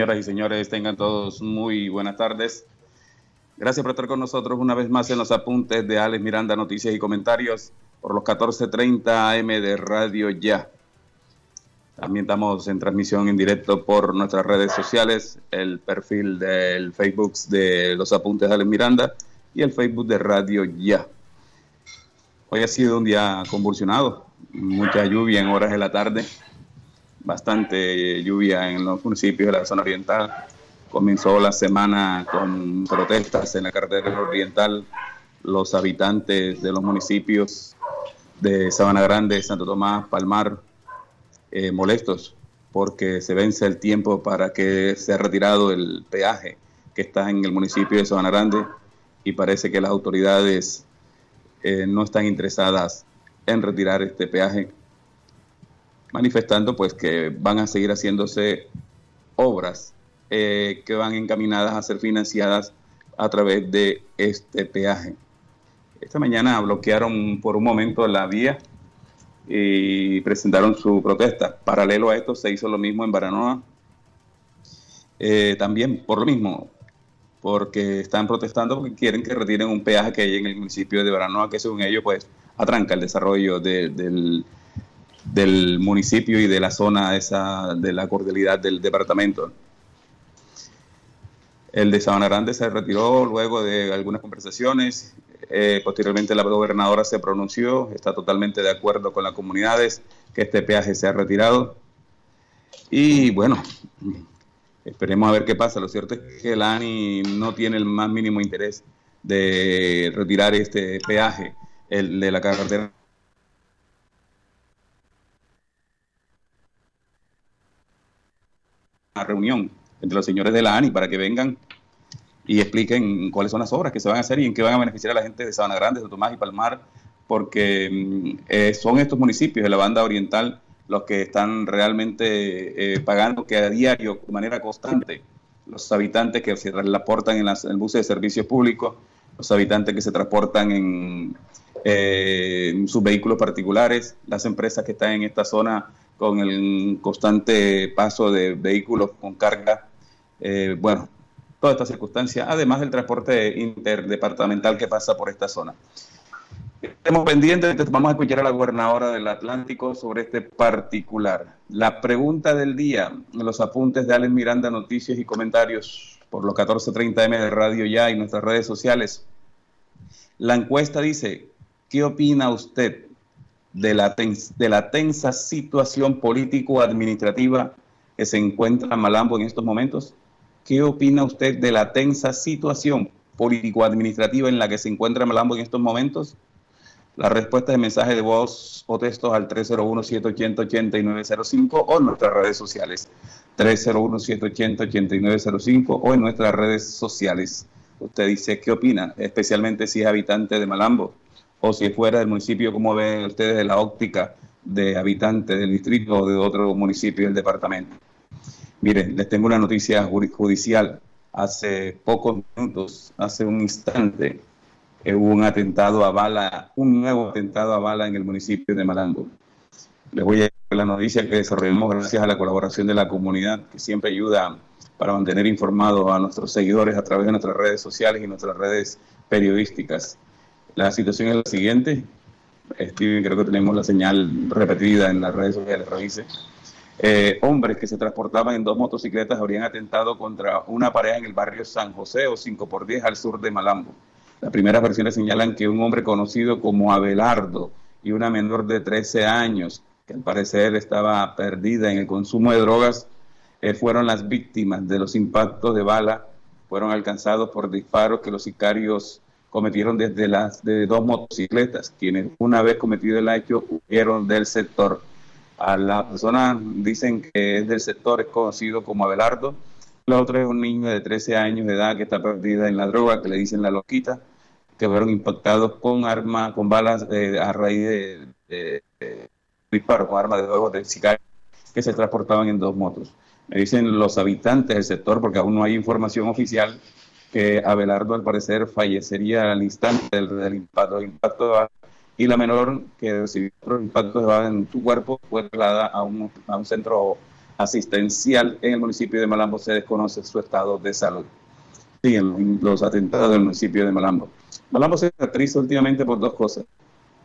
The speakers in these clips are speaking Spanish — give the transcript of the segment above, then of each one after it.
Señoras y señores, tengan todos muy buenas tardes. Gracias por estar con nosotros una vez más en los apuntes de Alex Miranda, noticias y comentarios por los 14:30 AM de Radio Ya. También estamos en transmisión en directo por nuestras redes sociales, el perfil del Facebook de los apuntes de Alex Miranda y el Facebook de Radio Ya. Hoy ha sido un día convulsionado, mucha lluvia en horas de la tarde bastante lluvia en los municipios de la zona oriental. Comenzó la semana con protestas en la carretera oriental. Los habitantes de los municipios de Sabana Grande, Santo Tomás, Palmar, eh, molestos porque se vence el tiempo para que sea retirado el peaje que está en el municipio de Sabana Grande y parece que las autoridades eh, no están interesadas en retirar este peaje manifestando pues que van a seguir haciéndose obras eh, que van encaminadas a ser financiadas a través de este peaje. Esta mañana bloquearon por un momento la vía y presentaron su protesta. Paralelo a esto se hizo lo mismo en Baranoa, eh, también por lo mismo, porque están protestando porque quieren que retiren un peaje que hay en el municipio de Baranoa, que según ellos pues atranca el desarrollo del del municipio y de la zona esa de la cordialidad del departamento. El de Sabana Grande se retiró luego de algunas conversaciones. Eh, posteriormente la gobernadora se pronunció, está totalmente de acuerdo con las comunidades que este peaje se ha retirado. Y bueno, esperemos a ver qué pasa. Lo cierto es que el ANI no tiene el más mínimo interés de retirar este peaje, el de la carretera reunión entre los señores de la ANI para que vengan y expliquen cuáles son las obras que se van a hacer y en qué van a beneficiar a la gente de Sabana Grande, de Tomás y Palmar, porque mm, eh, son estos municipios de la banda oriental los que están realmente eh, pagando que a diario, de manera constante, los habitantes que se transportan en, las, en buses de servicios públicos, los habitantes que se transportan eh, en sus vehículos particulares, las empresas que están en esta zona con el constante paso de vehículos con carga. Eh, bueno, toda esta circunstancia, además del transporte interdepartamental que pasa por esta zona. Estamos pendientes, vamos a escuchar a la gobernadora del Atlántico sobre este particular. La pregunta del día, los apuntes de Alex Miranda, noticias y comentarios por los 14.30M de Radio Ya y nuestras redes sociales. La encuesta dice, ¿qué opina usted de la, de la tensa situación político-administrativa que se encuentra Malambo en estos momentos? ¿Qué opina usted de la tensa situación político-administrativa en la que se encuentra Malambo en estos momentos? La respuesta de mensaje de voz o textos al 301-780-8905 o en nuestras redes sociales. 301-780-8905 o en nuestras redes sociales. Usted dice qué opina, especialmente si es habitante de Malambo o si fuera del municipio, cómo ven ustedes de la óptica de habitante del distrito o de otro municipio del departamento. Miren, les tengo una noticia judicial. Hace pocos minutos, hace un instante, eh, hubo un atentado a bala, un nuevo atentado a bala en el municipio de Malambo. Les voy a dar la noticia que desarrollamos gracias a la colaboración de la comunidad, que siempre ayuda para mantener informados a nuestros seguidores a través de nuestras redes sociales y nuestras redes periodísticas. La situación es la siguiente. Steven, creo que tenemos la señal repetida en las redes sociales, revise. Eh, hombres que se transportaban en dos motocicletas habrían atentado contra una pareja en el barrio San José o 5 por 10 al sur de Malambo. Las primeras versiones señalan que un hombre conocido como Abelardo y una menor de 13 años, que al parecer estaba perdida en el consumo de drogas, eh, fueron las víctimas de los impactos de bala, fueron alcanzados por disparos que los sicarios cometieron desde las de dos motocicletas, quienes una vez cometido el hecho huyeron del sector. A la persona dicen que es del sector, es conocido como Abelardo. La otra es un niño de 13 años de edad que está perdida en la droga, que le dicen la loquita, que fueron impactados con armas, con balas eh, a raíz de, de, disparos, con armas de fuego de sicarios que se transportaban en dos motos. Me dicen los habitantes del sector, porque aún no hay información oficial, que Abelardo al parecer fallecería al instante del, impacto, impacto de y la menor que recibió otro impacto de bala en su cuerpo fue trasladada a un, a un centro asistencial en el municipio de Malambo. Se desconoce su estado de salud. Siguen los atentados del municipio de Malambo. Malambo se caracteriza últimamente por dos cosas.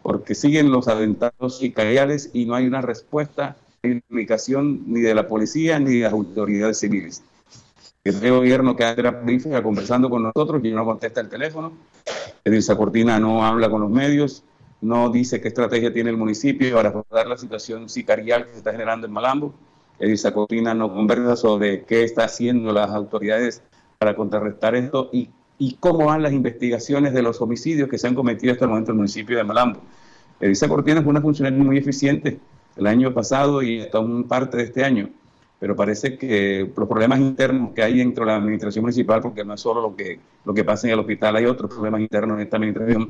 Porque siguen los atentados sicariales y no hay una respuesta ni de la policía ni de las autoridades civiles. El gobierno que era política conversando con nosotros y no contesta el teléfono. Edilza Cortina no habla con los medios, no dice qué estrategia tiene el municipio para abordar la situación sicarial que se está generando en Malambo. Edilza Cortina no conversa sobre qué está haciendo las autoridades para contrarrestar esto y, y cómo van las investigaciones de los homicidios que se han cometido hasta el momento en el municipio de Malambo. Edilza Cortina fue una funcionaria muy eficiente el año pasado y hasta un parte de este año pero parece que los problemas internos que hay dentro de la administración municipal, porque no es solo lo que, lo que pasa en el hospital, hay otros problemas internos en esta administración,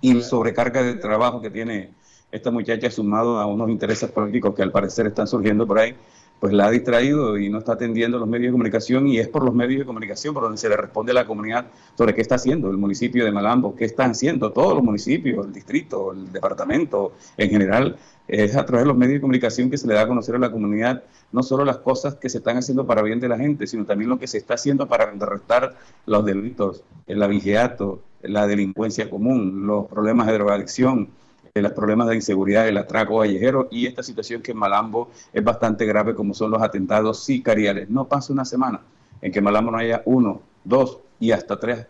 y la sobrecarga de trabajo que tiene esta muchacha sumado a unos intereses políticos que al parecer están surgiendo por ahí, pues la ha distraído y no está atendiendo los medios de comunicación y es por los medios de comunicación por donde se le responde a la comunidad sobre qué está haciendo el municipio de Malambo, qué están haciendo todos los municipios, el distrito, el departamento en general. Es a través de los medios de comunicación que se le da a conocer a la comunidad no solo las cosas que se están haciendo para bien de la gente, sino también lo que se está haciendo para contrarrestar los delitos, el avigeato, la delincuencia común, los problemas de drogadicción, los problemas de inseguridad, el atraco callejero y esta situación que en Malambo es bastante grave como son los atentados sicariales. No pasa una semana en que en Malambo no haya uno, dos y hasta tres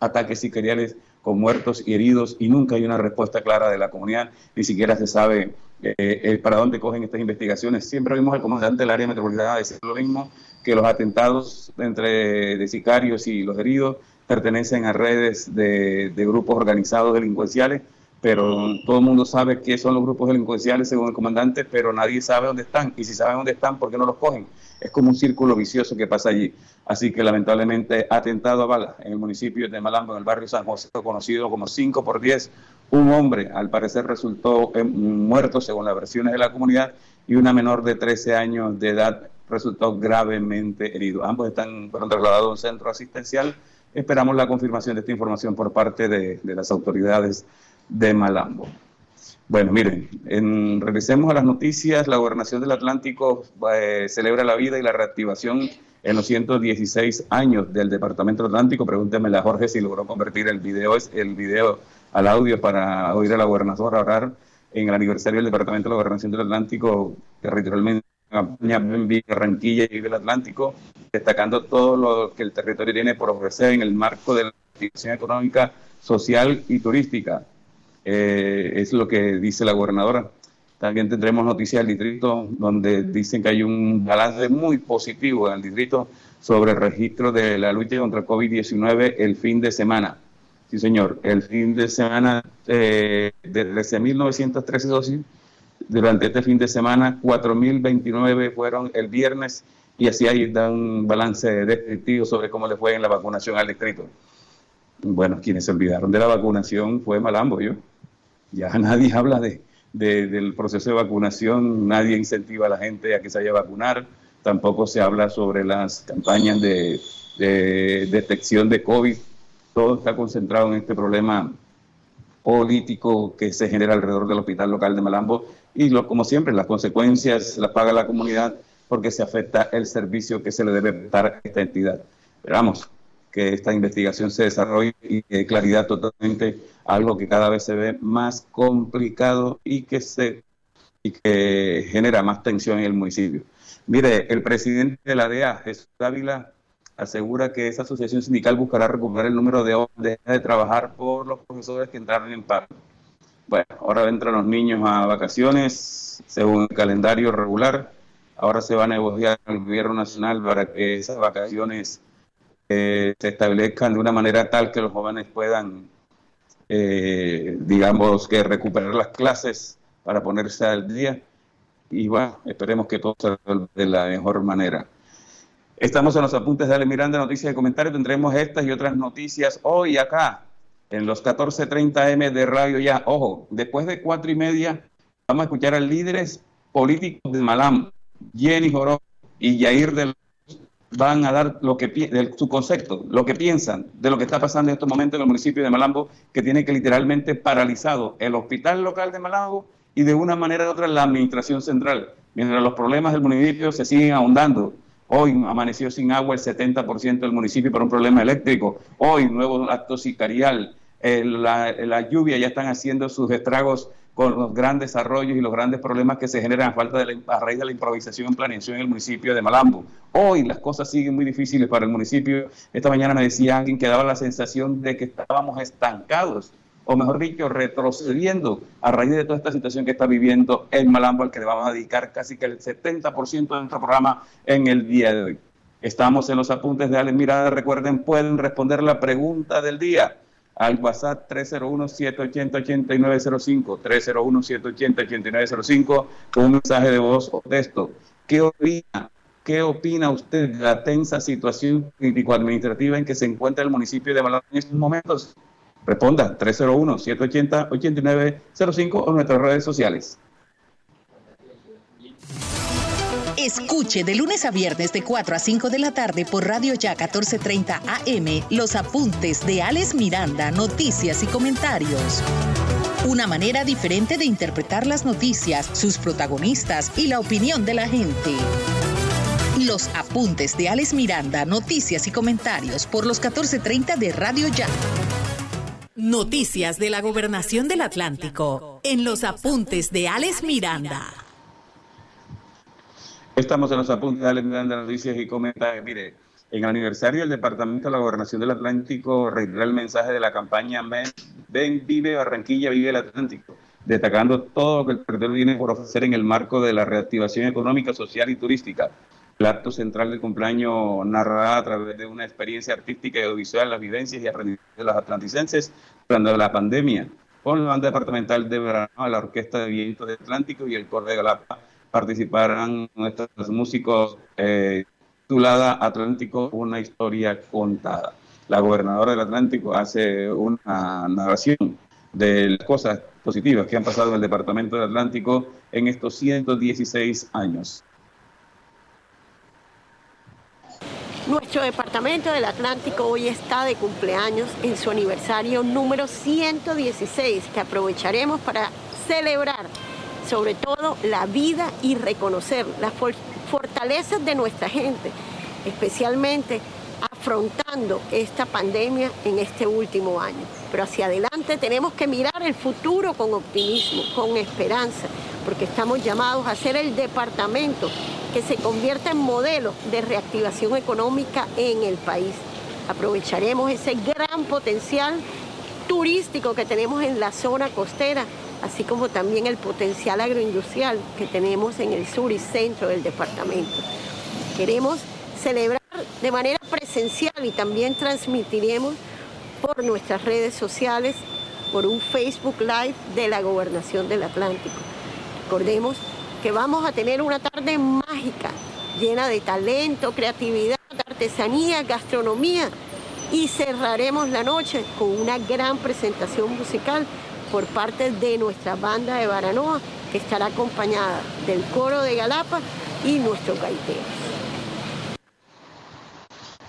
ataques sicariales con muertos y heridos y nunca hay una respuesta clara de la comunidad, ni siquiera se sabe eh, eh, para dónde cogen estas investigaciones. Siempre vimos al comandante del área metropolitana decir lo mismo, que los atentados entre sicarios y los heridos pertenecen a redes de, de grupos organizados delincuenciales, pero todo el mundo sabe qué son los grupos delincuenciales según el comandante, pero nadie sabe dónde están. Y si saben dónde están, ¿por qué no los cogen? Es como un círculo vicioso que pasa allí. Así que lamentablemente atentado a bala en el municipio de Malambo, en el barrio San José, conocido como 5 por 10, un hombre al parecer resultó muerto según las versiones de la comunidad y una menor de 13 años de edad resultó gravemente herido. Ambos están, trasladados a un centro asistencial. Esperamos la confirmación de esta información por parte de, las autoridades de Malambo. Bueno, miren, en, regresemos a las noticias. La gobernación del Atlántico eh, celebra la vida y la reactivación en los 116 años del Departamento Atlántico. Pregúnteme a Jorge si logró convertir el video, al audio para oír a la gobernadora hablar en el aniversario del Departamento de la Gobernación del Atlántico, territorialmente en Barranquilla y el Atlántico, destacando todo lo que el territorio tiene por ofrecer en el marco de la activación económica, social y turística. Eh, es lo que dice la gobernadora. También tendremos noticias del distrito donde dicen que hay un balance muy positivo en el distrito sobre el registro de la lucha contra el COVID-19 el fin de semana. Sí, señor. El fin de semana, eh, de 13.913 dosis, durante este fin de semana, 4.029 fueron el viernes y así ahí da un balance descriptivo sobre cómo le fue en la vacunación al distrito. Bueno, quienes se olvidaron de la vacunación fue Malambo, yo. Ya nadie habla de, del proceso de vacunación, nadie incentiva a la gente a que se vaya a vacunar, tampoco se habla sobre las campañas de, detección de COVID, todo está concentrado en este problema político que se genera alrededor del hospital local de Malambo y lo, como siempre las consecuencias las paga la comunidad porque se afecta el servicio que se le debe dar a esta entidad. Esperamos que esta investigación se desarrolle y que claridad totalmente algo que cada vez se ve más complicado y que se y que genera más tensión en el municipio. Mire, el presidente de la DEA, Jesús Ávila, asegura que esa asociación sindical buscará recuperar el número de horas de, trabajar por los profesores que entraron en paro. Bueno, ahora entran los niños a vacaciones según el calendario regular. Ahora se va a negociar con el gobierno nacional para que esas vacaciones eh, se establezcan de una manera tal que los jóvenes puedan eh, digamos que recuperar las clases para ponerse al día y bueno, esperemos que todo se de la mejor manera. Estamos en los apuntes de Ale Miranda, noticias y comentarios. Tendremos estas y otras noticias hoy acá, en los 14.30 M de Radio Ya. Ojo, después de cuatro y media, vamos a escuchar a líderes políticos de Malam, Jenny Joró y Yair del van a dar lo que su concepto, lo que piensan de lo que está pasando en estos momentos en el municipio de Malambo, que tiene que literalmente paralizado el hospital local de Malambo y de una manera u otra la administración central. Mientras los problemas del municipio se siguen ahondando. Hoy amaneció sin agua el 70% del municipio por un problema eléctrico. Hoy, nuevo acto sicarial. Eh, la, la lluvia ya están haciendo sus estragos con los grandes desarrollos y los grandes problemas que se generan a, falta de a raíz de la improvisación en planeación en el municipio de Malambo. Hoy las cosas siguen muy difíciles para el municipio. Esta mañana me decía alguien que daba la sensación de que estábamos estancados, o mejor dicho, retrocediendo a raíz de toda esta situación que está viviendo el Malambo, al que le vamos a dedicar casi que el 70% de nuestro programa en el día de hoy. Estamos en los apuntes de Alex Mirada. Recuerden, pueden responder la pregunta del día al WhatsApp 301-780-8905, 301-780-8905, con un mensaje de voz o texto. ¿Qué opina? ¿Qué opina usted de la tensa situación crítico-administrativa en que se encuentra el municipio de Malagón en estos momentos? Responda 301-780-8905 o nuestras redes sociales. Escuche de lunes a viernes de 4 a 5 de la tarde por Radio Ya 1430 AM los apuntes de Alex Miranda, noticias y comentarios. Una manera diferente de interpretar las noticias, sus protagonistas y la opinión de la gente. Los apuntes de Alex Miranda, noticias y comentarios por los 1430 de Radio Ya. Noticias de la Gobernación del Atlántico en los apuntes de Alex Miranda. Estamos en los apuntes de noticias y comentarios. Mire, en el aniversario del Departamento de la Gobernación del Atlántico reiteró el mensaje de la campaña Ven, Vive Barranquilla, Vive el Atlántico, destacando todo lo que el territorio tiene por ofrecer en el marco de la reactivación económica, social y turística. El acto central del cumpleaños narrará a través de una experiencia artística y audiovisual las vivencias y aprendizajes de los atlanticenses durante la pandemia, con la banda departamental de verano, la Orquesta de Viento del Atlántico y el Coro de Galapa participarán nuestros músicos eh, titulada Atlántico, una historia contada. La gobernadora del Atlántico hace una narración de las cosas positivas que han pasado en el Departamento del Atlántico en estos 116 años. Nuestro Departamento del Atlántico hoy está de cumpleaños en su aniversario número 116, que aprovecharemos para celebrar sobre todo la vida y reconocer las fortalezas de nuestra gente, especialmente afrontando esta pandemia en este último año. Pero hacia adelante tenemos que mirar el futuro con optimismo, con esperanza, porque estamos llamados a ser el departamento que se convierta en modelo de reactivación económica en el país. Aprovecharemos ese gran potencial turístico que tenemos en la zona costera así como también el potencial agroindustrial que tenemos en el sur y centro del departamento. Queremos celebrar de manera presencial y también transmitiremos por nuestras redes sociales, por un Facebook Live de la Gobernación del Atlántico. Recordemos que vamos a tener una tarde mágica, llena de talento, creatividad, artesanía, gastronomía y cerraremos la noche con una gran presentación musical por parte de nuestra banda de Baranoa, que estará acompañada del coro de Galapa y nuestro gaitero.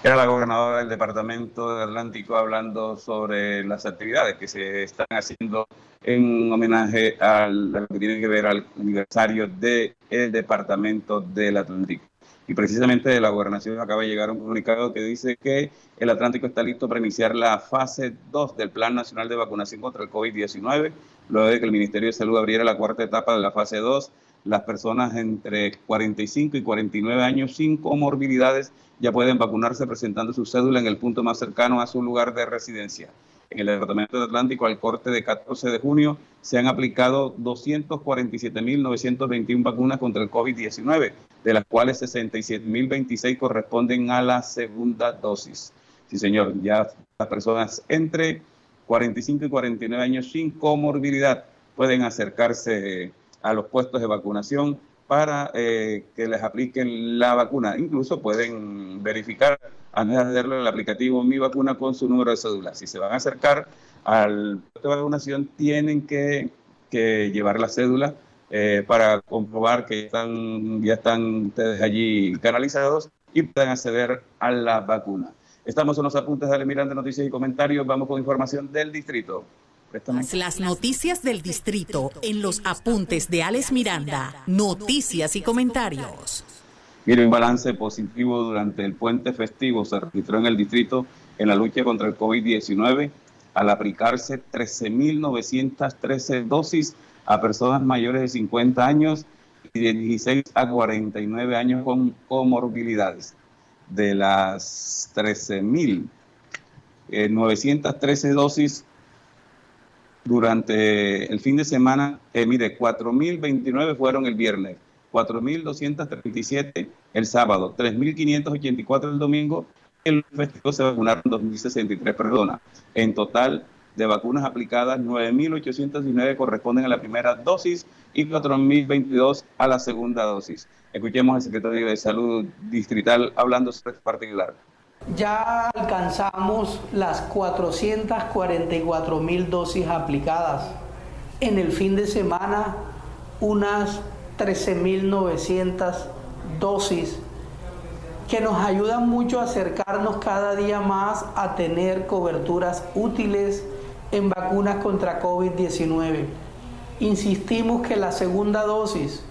Era la gobernadora del departamento de Atlántico hablando sobre las actividades que se están haciendo en homenaje a lo que tiene que ver al aniversario del departamento del Atlántico. Y precisamente de la gobernación acaba de llegar un comunicado que dice que el Atlántico está listo para iniciar la fase 2 del Plan Nacional de Vacunación contra el COVID-19, luego de que el Ministerio de Salud abriera la cuarta etapa de la fase 2 las personas entre 45 y 49 años sin comorbilidades ya pueden vacunarse presentando su cédula en el punto más cercano a su lugar de residencia. En el Departamento de Atlántico, al corte de 14 de junio, se han aplicado 247.921 vacunas contra el COVID-19, de las cuales 67.026 corresponden a la segunda dosis. Sí, señor, ya las personas entre 45 y 49 años sin comorbilidad pueden acercarse a los puestos de vacunación para eh, que les apliquen la vacuna. Incluso pueden verificar, antes de hacerlo el aplicativo Mi Vacuna con su número de cédula. Si se van a acercar al puesto de vacunación, tienen que, llevar la cédula eh, para comprobar que están, ya están ustedes allí canalizados y puedan acceder a la vacuna. Estamos en los apuntes de Almirante Noticias y Comentarios. Vamos con información del distrito. Las noticias del distrito en los apuntes de Alex Miranda. Noticias y comentarios. Mire, un balance positivo durante el puente festivo se registró en el distrito en la lucha contra el COVID-19 al aplicarse 13.913 dosis a personas mayores de 50 años y de 16 a 49 años con comorbilidades. De las 13.913 eh, dosis durante el fin de semana, eh, mire, 4.029 fueron el viernes, 4.237 el sábado, 3.584 el domingo, el festivo se vacunaron 2.063 perdona. En total de vacunas aplicadas, 9.819 corresponden a la primera dosis y 4.022 a la segunda dosis. Escuchemos al secretario de Salud Distrital hablando sobre este particular. Ya alcanzamos las 444 mil dosis aplicadas. En el fin de semana, unas 13.900 dosis que nos ayudan mucho a acercarnos cada día más a tener coberturas útiles en vacunas contra COVID-19. Insistimos que la segunda dosis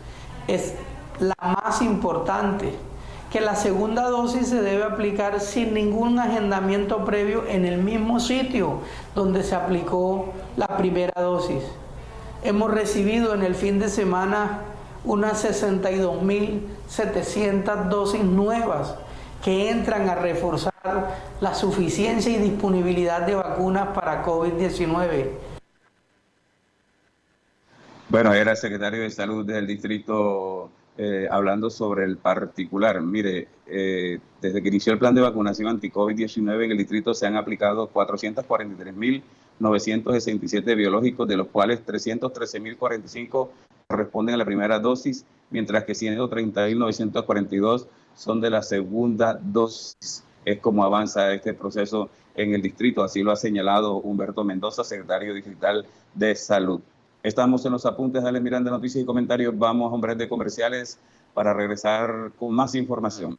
es la más importante que la segunda dosis se debe aplicar sin ningún agendamiento previo en el mismo sitio donde se aplicó la primera dosis. Hemos recibido en el fin de semana unas 62.700 dosis nuevas que entran a reforzar la suficiencia y disponibilidad de vacunas para COVID-19. Bueno, era el secretario de Salud del Distrito eh, hablando sobre el particular. Mire, eh, desde que inició el plan de vacunación anti-COVID-19 en el distrito se han aplicado 443.967 biológicos, de los cuales 313.045 corresponden a la primera dosis, mientras que 130.942 son de la segunda dosis. Es como avanza este proceso en el distrito, así lo ha señalado Humberto Mendoza, secretario distrital de Salud. Estamos en los apuntes de Miranda Noticias y Comentarios. Vamos a hombres de comerciales para regresar con más información.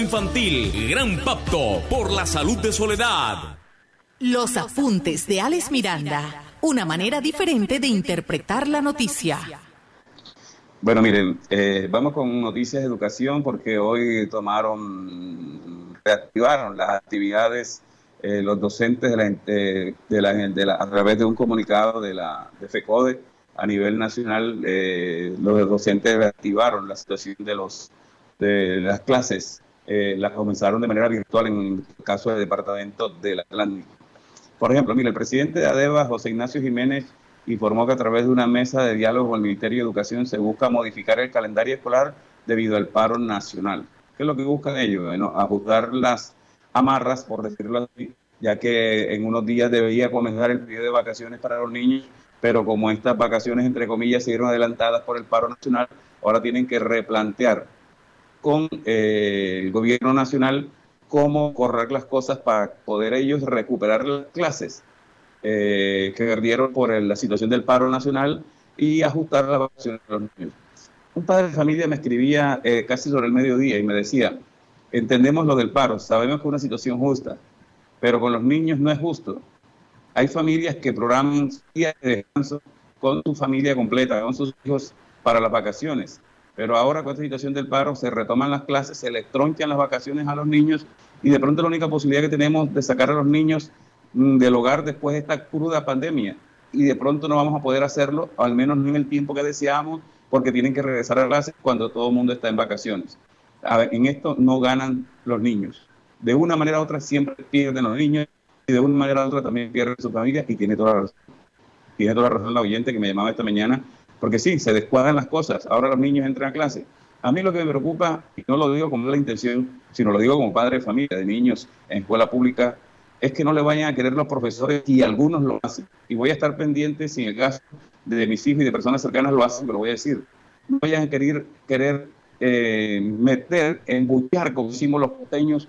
Infantil infantil. Gran pacto por la salud de Soledad. Los apuntes de Alex Miranda. Una manera diferente de interpretar la noticia. Bueno, miren, eh, vamos con noticias de educación porque hoy tomaron, reactivaron las actividades eh, los docentes de la, de la, de la, a través de un comunicado de la de FECODE a nivel nacional, eh, los docentes reactivaron la situación de los de las clases eh, las comenzaron de manera virtual en el caso del departamento del Atlántico. Por ejemplo, mire, el presidente de ADEVA, José Ignacio Jiménez, informó que a través de una mesa de diálogo con el Ministerio de Educación se busca modificar el calendario escolar debido al paro nacional. ¿Qué es lo que buscan ellos? Bueno, ajustar las amarras, por decirlo así, ya que en unos días debería comenzar el periodo de vacaciones para los niños, pero como estas vacaciones, entre comillas, se dieron adelantadas por el paro nacional, ahora tienen que replantear con eh, el gobierno nacional cómo correr las cosas para poder ellos recuperar las clases eh, que perdieron por la situación del paro nacional y ajustar la vacaciones de los niños. Un padre de familia me escribía eh, casi sobre el mediodía y me decía, entendemos lo del paro, sabemos que es una situación justa, pero con los niños no es justo. Hay familias que programan días de descanso con su familia completa, con sus hijos para las vacaciones pero ahora con esta situación del paro se retoman las clases, se le troncan las vacaciones a los niños y de pronto la única posibilidad que tenemos de sacar a los niños mm, del hogar después de esta cruda pandemia y de pronto no vamos a poder hacerlo, al menos no en el tiempo que deseamos, porque tienen que regresar a clases cuando todo el mundo está en vacaciones. en esto no ganan los niños. De una manera u otra siempre pierden los niños y de una manera u otra también pierden su familia y tiene toda la razón. Tiene toda la razón la oyente que me llamaba esta mañana porque sí, se descuadran las cosas. Ahora los niños entran a clase. A mí lo que me preocupa, y no lo digo con la intención, sino lo digo como padre de familia, de niños en escuela pública, es que no le vayan a querer los profesores y algunos lo hacen. Y voy a estar pendiente si en el caso de mis hijos y de personas cercanas lo hacen, pero voy a decir. No vayan a querer, querer eh, meter, embuchar, como hicimos los pequeños,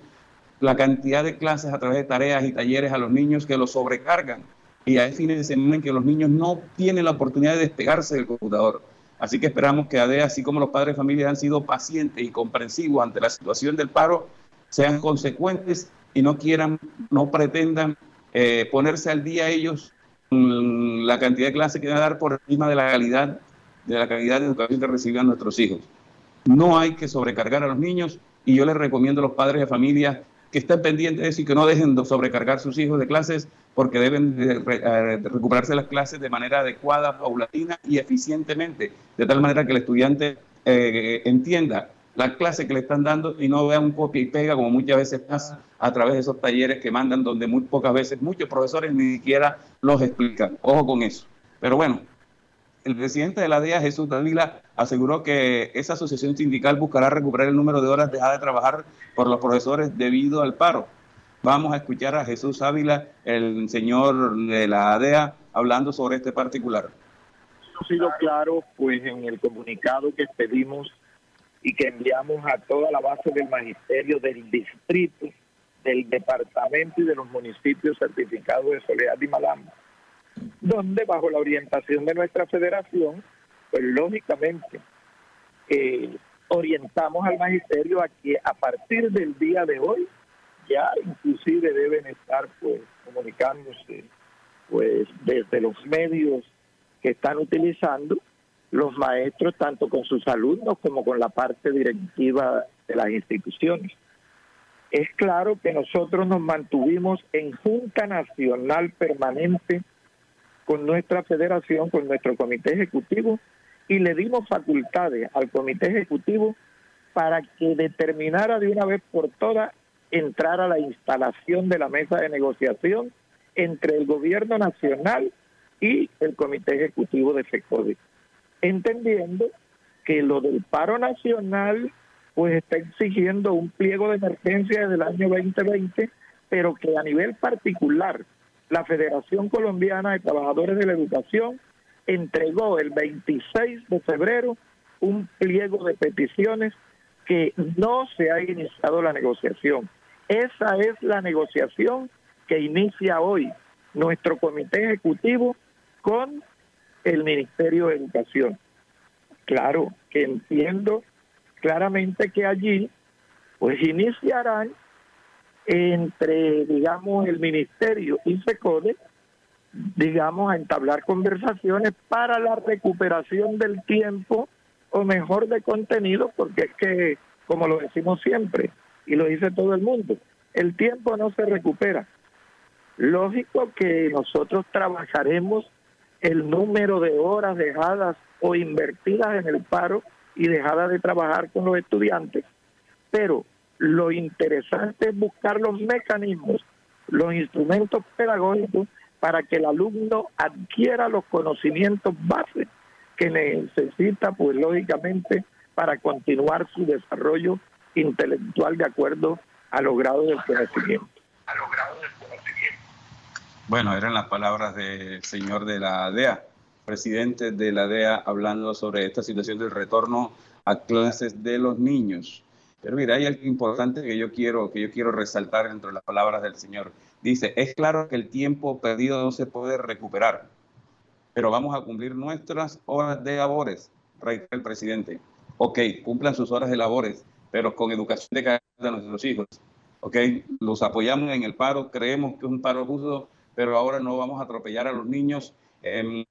la cantidad de clases a través de tareas y talleres a los niños que los sobrecargan y hay fines de semana en que los niños no tienen la oportunidad de despegarse del computador. Así que esperamos que ADE, así como los padres de familia han sido pacientes y comprensivos ante la situación del paro, sean consecuentes y no quieran, no pretendan eh, ponerse al día ellos la cantidad de clases que van a dar por encima de la calidad de la calidad de educación que reciban nuestros hijos. No hay que sobrecargar a los niños y yo les recomiendo a los padres de familia que estén pendientes de eso y que no dejen de sobrecargar sus hijos de clases porque deben de recuperarse las clases de manera adecuada, paulatina y eficientemente, de tal manera que el estudiante eh, entienda la clase que le están dando y no vea un copia y pega como muchas veces pasa a través de esos talleres que mandan donde muy pocas veces muchos profesores ni siquiera los explican. Ojo con eso. Pero bueno, el presidente de la DEA, Jesús Dávila, aseguró que esa asociación sindical buscará recuperar el número de horas dejadas de trabajar por los profesores debido al paro. Vamos a escuchar a Jesús Ávila, el señor de la ADEA, hablando sobre este particular. Ha sido claro, pues, en el comunicado que pedimos y que enviamos a toda la base del magisterio del distrito, del departamento y de los municipios certificados de Soledad y Malamba, donde bajo la orientación de nuestra federación, pues lógicamente eh, orientamos al magisterio a que a partir del día de hoy ya inclusive deben estar pues comunicándose pues desde los medios que están utilizando los maestros tanto con sus alumnos como con la parte directiva de las instituciones. Es claro que nosotros nos mantuvimos en Junta Nacional Permanente con nuestra federación, con nuestro comité ejecutivo, y le dimos facultades al comité ejecutivo para que determinara de una vez por todas entrar a la instalación de la mesa de negociación entre el gobierno nacional y el comité ejecutivo de FECODE, entendiendo que lo del paro nacional pues está exigiendo un pliego de emergencia desde el año 2020, pero que a nivel particular la Federación Colombiana de Trabajadores de la Educación entregó el 26 de febrero un pliego de peticiones que no se ha iniciado la negociación. Esa es la negociación que inicia hoy nuestro comité ejecutivo con el Ministerio de Educación. Claro que entiendo claramente que allí pues iniciarán entre, digamos, el Ministerio y SECODE, digamos, a entablar conversaciones para la recuperación del tiempo o mejor de contenido, porque es que, como lo decimos siempre, y lo dice todo el mundo, el tiempo no se recupera. Lógico que nosotros trabajaremos el número de horas dejadas o invertidas en el paro y dejadas de trabajar con los estudiantes, pero lo interesante es buscar los mecanismos, los instrumentos pedagógicos para que el alumno adquiera los conocimientos bases que necesita, pues lógicamente, para continuar su desarrollo intelectual de acuerdo a los grados del conocimiento. Bueno, eran las palabras del señor de la DEA, presidente de la DEA, hablando sobre esta situación del retorno a clases de los niños. Pero mira, hay algo importante que yo quiero, que yo quiero resaltar dentro de las palabras del Señor. Dice, es claro que el tiempo perdido no se puede recuperar, pero vamos a cumplir nuestras horas de labores, reitera el presidente. Ok, cumplan sus horas de labores, pero con educación de calidad de nuestros hijos. Ok, los apoyamos en el paro, creemos que es un paro justo, pero ahora no vamos a atropellar a los niños eh,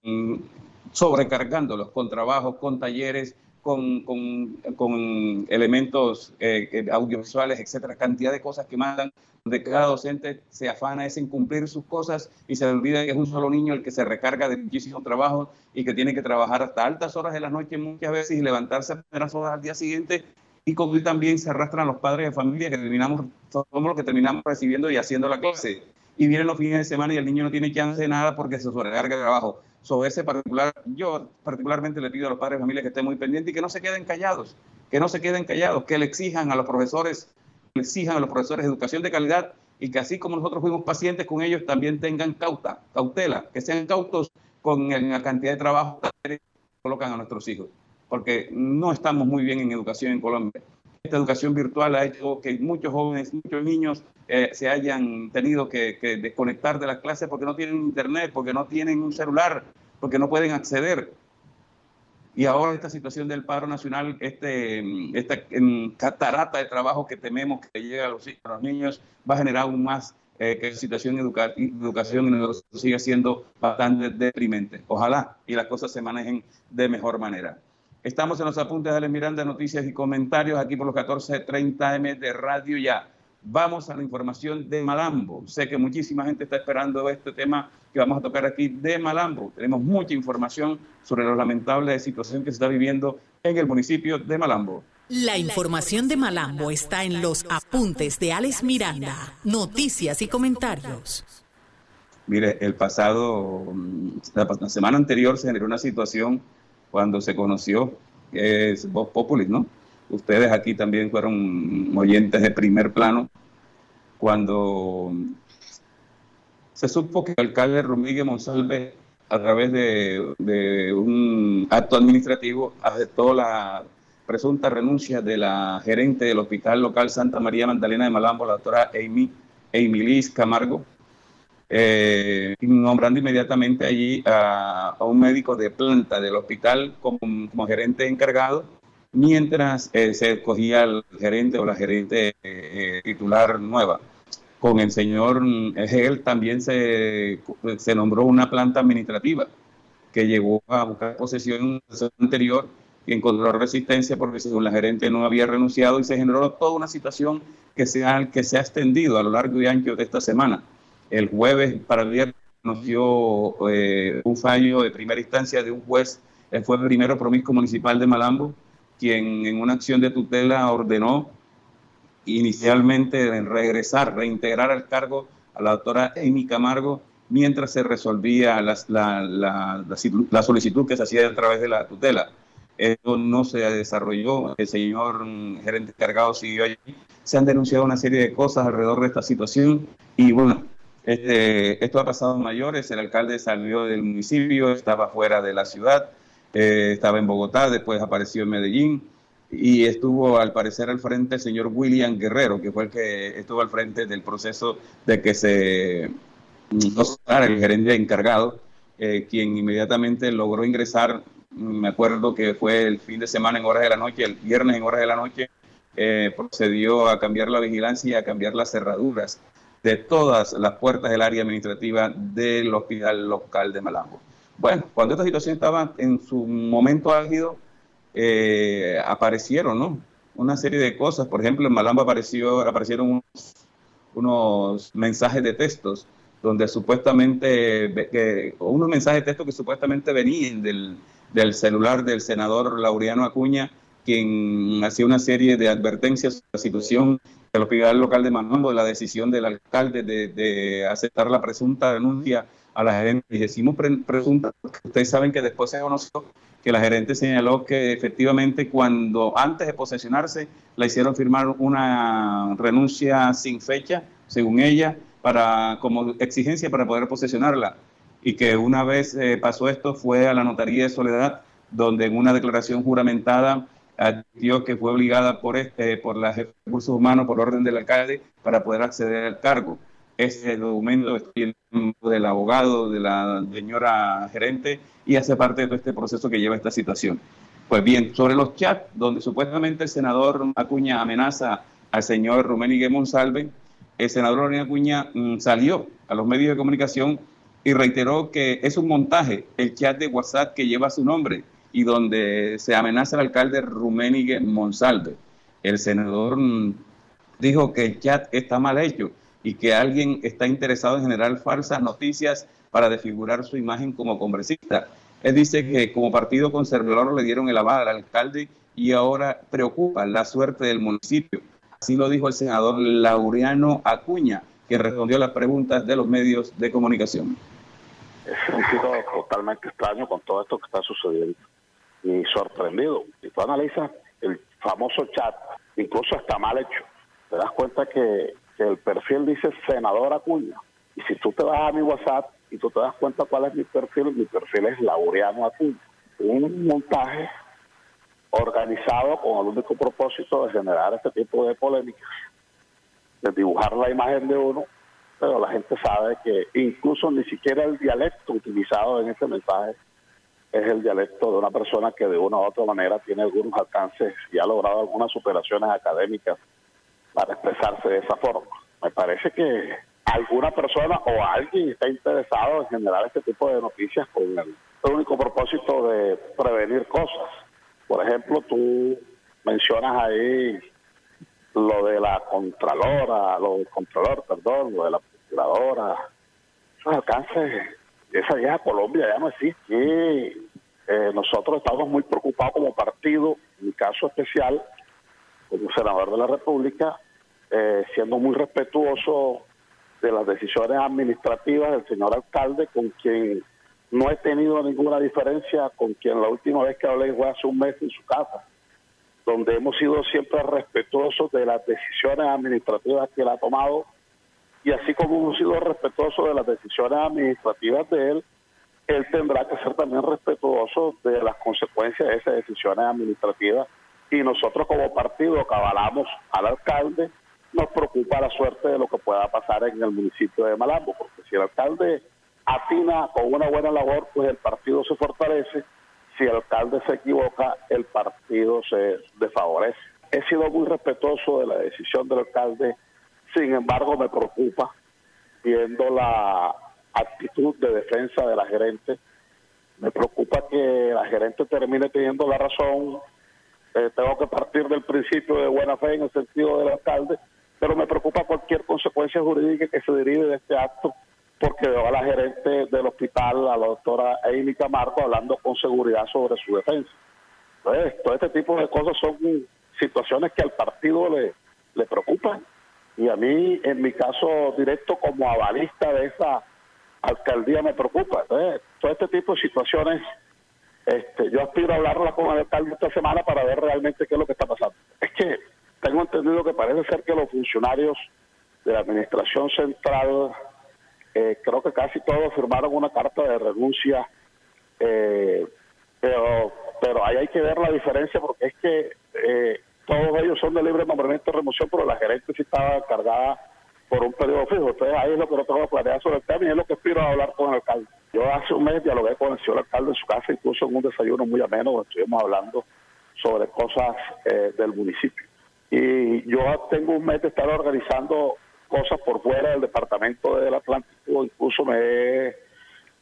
sobrecargándolos con trabajos, con talleres, con, con, elementos eh, audiovisuales, etcétera, cantidad de cosas que mandan, donde cada docente se afana es en cumplir sus cosas y se olvida que es un solo niño el que se recarga de muchísimos trabajos y que tiene que trabajar hasta altas horas de la noche muchas veces y levantarse a primeras horas al día siguiente y con también se arrastran los padres de familia que terminamos, somos los que terminamos recibiendo y haciendo la clase. Y vienen los fines de semana y el niño no tiene chance de nada porque se sobrecarga de trabajo sobre ese particular, yo particularmente le pido a los padres de familia que estén muy pendientes y que no se queden callados, que no se queden callados, que le exijan a los profesores, le exijan a los profesores educación de calidad y que así como nosotros fuimos pacientes con ellos, también tengan cauta, cautela, que sean cautos con la cantidad de trabajo que colocan a nuestros hijos, porque no estamos muy bien en educación en Colombia. Esta educación virtual ha hecho que muchos jóvenes, muchos niños eh, se hayan tenido que, desconectar de las clases porque no tienen internet, porque no tienen un celular, porque no pueden acceder. Y ahora esta situación del paro nacional, este, esta catarata de trabajo que tememos que llegue a los, niños, va a generar aún más eh, que la situación de educación siga siendo bastante deprimente. Ojalá y las cosas se manejen de mejor manera. Estamos en los apuntes de Ale Miranda, noticias y comentarios aquí por los 14.30 M de Radio Ya. Vamos a la información de Malambo. Sé que muchísima gente está esperando este tema que vamos a tocar aquí de Malambo. Tenemos mucha información sobre la lamentable situación que se está viviendo en el municipio de Malambo. La información de Malambo está en los apuntes de Alex Miranda, noticias y comentarios. Mire, el pasado, la semana anterior se generó una situación cuando se conoció, es Voz Populis, ¿no? Ustedes aquí también fueron oyentes de primer plano cuando se supo que el alcalde Romíguez Monsalve, a través de, un acto administrativo, aceptó la presunta renuncia de la gerente del Hospital Local Santa María Magdalena de Malambo, la doctora Amy, Liz Camargo, eh, nombrando inmediatamente allí a, un médico de planta del hospital como, gerente encargado, mientras eh, se escogía el gerente o la gerente eh, titular nueva. Con el señor Hegel también se, se nombró una planta administrativa que llegó a buscar posesión anterior y encontró resistencia porque según la gerente no había renunciado y se generó toda una situación que se ha, que se ha extendido a lo largo y ancho de esta semana. El jueves para el viernes nos eh, un fallo de primera instancia de un juez, el juez primero promiscuo municipal de Malambo, quien en una acción de tutela ordenó inicialmente regresar, reintegrar al cargo a la doctora Amy Camargo mientras se resolvía la, la, solicitud que se hacía a través de la tutela. Esto no se desarrolló, el señor gerente encargado siguió allí. Se han denunciado una serie de cosas alrededor de esta situación y bueno, este, esto ha pasado en mayores, el alcalde salió del municipio, estaba fuera de la ciudad, eh, estaba en Bogotá, después apareció en Medellín y estuvo al parecer al frente el señor William Guerrero, que fue el que estuvo al frente del proceso de que se no el gerente encargado, eh, quien inmediatamente logró ingresar, me acuerdo que fue el fin de semana en horas de la noche, el viernes en horas de la noche, eh, procedió a cambiar la vigilancia y a cambiar las cerraduras de todas las puertas del área administrativa del hospital local de Malambo. Bueno, cuando esta situación estaba en su momento álgido, eh, aparecieron, ¿no? Una serie de cosas. Por ejemplo, en Malambo apareció, aparecieron unos, mensajes de textos donde supuestamente, que, unos mensajes de texto que supuestamente venían del, del celular del senador Laureano Acuña, quien hacía una serie de advertencias sobre la situación del hospital local de de la decisión del alcalde de, de aceptar la presunta denuncia a la gerente. Y decimos presunta porque ustedes saben que después se conoció que la gerente señaló que efectivamente cuando antes de posesionarse la hicieron firmar una renuncia sin fecha, según ella, para como exigencia para poder posesionarla y que una vez eh, pasó esto fue a la notaría de Soledad donde en una declaración juramentada admitió que fue obligada por este por los recursos humanos por orden del alcalde para poder acceder al cargo. Ese documento estoy del abogado de la señora gerente y hace parte de todo este proceso que lleva esta situación. Pues bien sobre los chats donde supuestamente el senador Acuña amenaza al señor Rumén Monsalve el senador Lorena Acuña mm, salió a los medios de comunicación y reiteró que es un montaje el chat de WhatsApp que lleva su nombre y donde se amenaza al alcalde Ruménigue Monsalve. El senador mm, dijo que el chat está mal hecho y que alguien está interesado en generar falsas noticias para desfigurar su imagen como congresista. Él dice que como partido conservador le dieron el aval al alcalde y ahora preocupa la suerte del municipio. Así lo dijo el senador Laureano Acuña, que respondió a las preguntas de los medios de comunicación. Es un sentido totalmente extraño con todo esto que está sucediendo y sorprendido. Si tú analizas el famoso chat, incluso está mal hecho. Te das cuenta que, el perfil dice senador Acuña. Y si tú te vas a mi WhatsApp y tú te das cuenta cuál es mi perfil, mi perfil es Laureano Acuña. Un montaje organizado con el único propósito de generar este tipo de polémicas, de dibujar la imagen de uno, pero la gente sabe que incluso ni siquiera el dialecto utilizado en este mensaje es el dialecto de una persona que de una u otra manera tiene algunos alcances y ha logrado algunas superaciones académicas para expresarse de esa forma. Me parece que alguna persona o alguien está interesado en generar este tipo de noticias con el único propósito de prevenir cosas por ejemplo, tú mencionas ahí lo de la Contralora, lo del Contralor, perdón, lo de la Procuradora. Esos alcances, esa vieja Colombia ya no existe. Eh, nosotros estamos muy preocupados como partido, en mi caso especial, como senador de la República, eh, siendo muy respetuoso de las decisiones administrativas del señor alcalde, con quien no he tenido ninguna diferencia con quien la última vez que hablé fue hace un mes en su casa, donde hemos sido siempre respetuosos de las decisiones administrativas que él ha tomado y así como hemos sido respetuosos de las decisiones administrativas de él, él tendrá que ser también respetuoso de las consecuencias de esas decisiones administrativas y nosotros como partido que avalamos al alcalde nos preocupa la suerte de lo que pueda pasar en el municipio de Malambo, porque si el alcalde atina con una buena labor, pues el partido se fortalece. Si el alcalde se equivoca, el partido se desfavorece. He sido muy respetuoso de la decisión del alcalde, sin embargo me preocupa viendo la actitud de defensa de la gerente. Me preocupa que la gerente termine teniendo la razón. Eh, tengo que partir del principio de buena fe en el sentido del alcalde, pero me preocupa cualquier consecuencia jurídica que se derive de este acto porque veo a la gerente del hospital, a la doctora Amy Camargo, hablando con seguridad sobre su defensa. Entonces, todo este tipo de cosas son situaciones que al partido le, le preocupan. Y a mí, en mi caso directo, como avalista de esa alcaldía, me preocupa. Entonces, todo este tipo de situaciones Este, yo aspiro a hablarla con el alcalde esta semana para ver realmente qué es lo que está pasando. Es que tengo entendido que parece ser que los funcionarios de la administración central, eh, creo que casi todos firmaron una carta de renuncia, eh, pero pero ahí hay que ver la diferencia porque es que eh, todos ellos son de libre nombramiento de remoción, pero la gerente sí estaba cargada por un periodo fijo. Entonces ahí es lo que no tengo que planear sobre el tema y es lo que aspiro a hablar con el alcalde. Yo hace un mes dialogué con el señor alcalde en su casa, incluso en un desayuno muy ameno, donde estuvimos hablando sobre cosas del municipio. Y yo tengo un mes de estar organizando cosas por fuera del departamento del Atlántico, incluso me he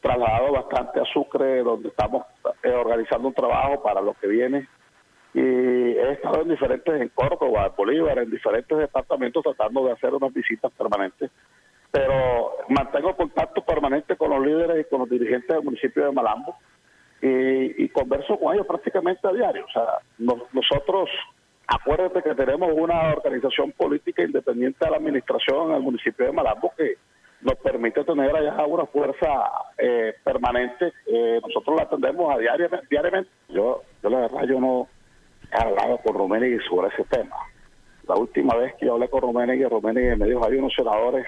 trasladado bastante a Sucre, donde estamos eh, organizando un trabajo para lo que viene. Y he estado en diferentes, en Córdoba, en Bolívar, en diferentes departamentos tratando de hacer unas visitas permanentes. Pero mantengo contacto permanente con los líderes y con los dirigentes del municipio de Malambo y, converso con ellos prácticamente a diario. O sea, nosotros Acuérdate que tenemos una organización política independiente de la administración en el municipio de Malambo que nos permite tener allá una fuerza eh, permanente. Eh, nosotros la atendemos a diariamente, diariamente. Yo, yo la verdad, yo no hablado con Roménez sobre ese tema. La última vez que yo hablé con Roménez, Roménez me dijo, hay unos senadores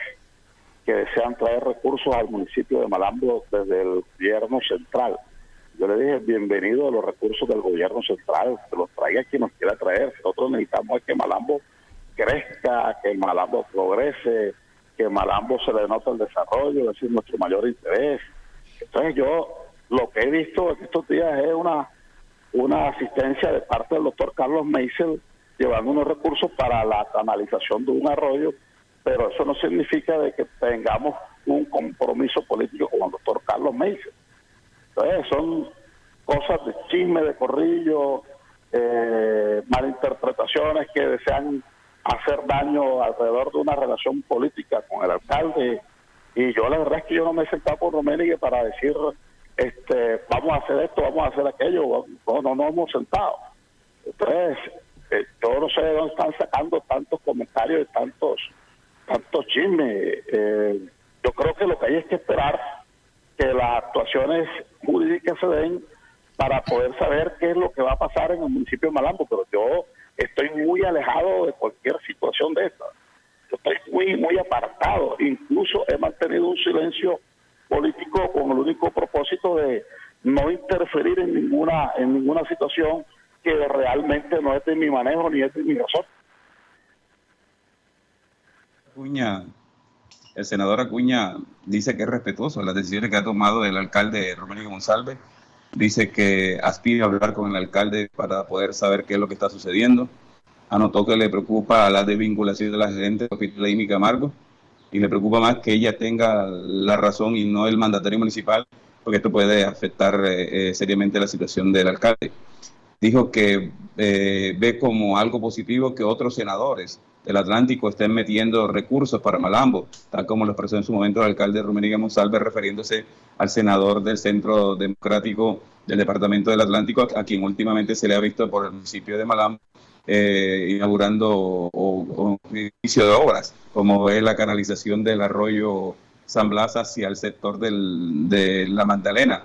que desean traer recursos al municipio de Malambo desde el gobierno central. Yo le dije, bienvenido a los recursos del gobierno central, que los traiga quien nos quiera traer. Nosotros necesitamos que Malambo crezca, que Malambo progrese, que Malambo se le note el desarrollo, es decir, nuestro mayor interés. Entonces yo lo que he visto en estos días es una, una asistencia de parte del doctor Carlos Meisel llevando unos recursos para la canalización de un arroyo, pero eso no significa de que tengamos un compromiso político con el doctor Carlos Meisel. Entonces son cosas de chisme, de corrillo, eh, malinterpretaciones que desean hacer daño alrededor de una relación política con el alcalde. Y yo la verdad es que yo no me he sentado con Roménigue para decir, este, vamos a hacer esto, vamos a hacer aquello. No, no nos hemos sentado. Entonces, eh, yo no sé de dónde están sacando tantos comentarios y tantos, tantos chismes. Eh, yo creo que lo que hay es que esperar que las actuaciones jurídicas se den para poder saber qué es lo que va a pasar en el municipio de Malambo, pero yo estoy muy alejado de cualquier situación de esta. Yo estoy muy, muy apartado. Incluso he mantenido un silencio político con el único propósito de no interferir en ninguna, en ninguna situación que realmente no es de mi manejo ni es de mi razón. El senador Acuña dice que es respetuoso las decisiones que ha tomado el alcalde Romero González. Dice que aspira a hablar con el alcalde para poder saber qué es lo que está sucediendo. Anotó que le preocupa la desvinculación de la gerente de Hospital Amy Camargo y le preocupa más que ella tenga la razón y no el mandatario municipal, porque esto puede afectar eh, eh, seriamente la situación del alcalde. Dijo que eh, ve como algo positivo que otros senadores del Atlántico estén metiendo recursos para Malambo, tal como lo expresó en su momento el alcalde Rumeniga Monsalve, refiriéndose al senador del Centro Democrático del Departamento del Atlántico, a quien últimamente se le ha visto por el municipio de Malambo eh, inaugurando o, inicio de obras, como es la canalización del arroyo San Blas hacia el sector del, de la Magdalena,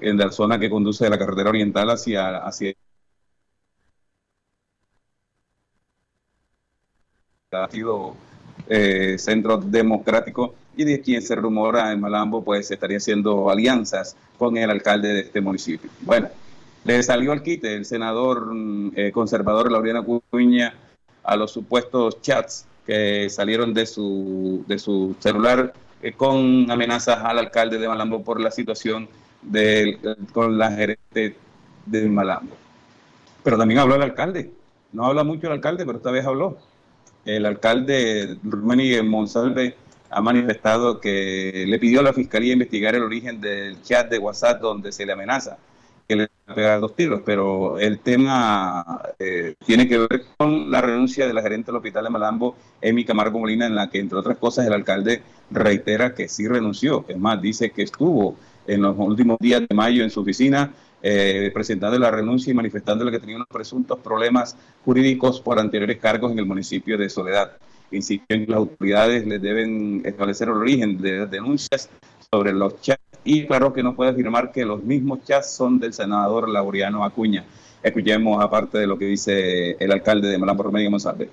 en la zona que conduce de la carretera oriental hacia, hacia Partido eh, Centro Democrático y de quien se rumora en Malambo pues estaría haciendo alianzas con el alcalde de este municipio. Bueno, le salió al quite el senador mm, eh, conservador Laureano Cuña a los supuestos chats que salieron de su, de su celular eh, con amenazas al alcalde de Malambo por la situación de, con la gerente de Malambo. Pero también habló el alcalde. No habla mucho el alcalde, pero esta vez habló el alcalde Rumeni Monsalve ha manifestado que le pidió a la fiscalía investigar el origen del chat de WhatsApp donde se le amenaza a pegar dos tiros, pero el tema eh, tiene que ver con la renuncia de la gerente del hospital de Malambo, Emi Camargo Molina, en la que, entre otras cosas, el alcalde reitera que sí renunció. Es más, dice que estuvo en los últimos días de mayo en su oficina eh, presentando la renuncia y manifestándole que tenía unos presuntos problemas jurídicos por anteriores cargos en el municipio de Soledad. Insistió en que las autoridades les deben establecer el origen de denuncias sobre los chats y claro que no puede afirmar que los mismos chats son del senador Laureano Acuña. Escuchemos aparte de lo que dice el alcalde de Malambo Romero Monsalve.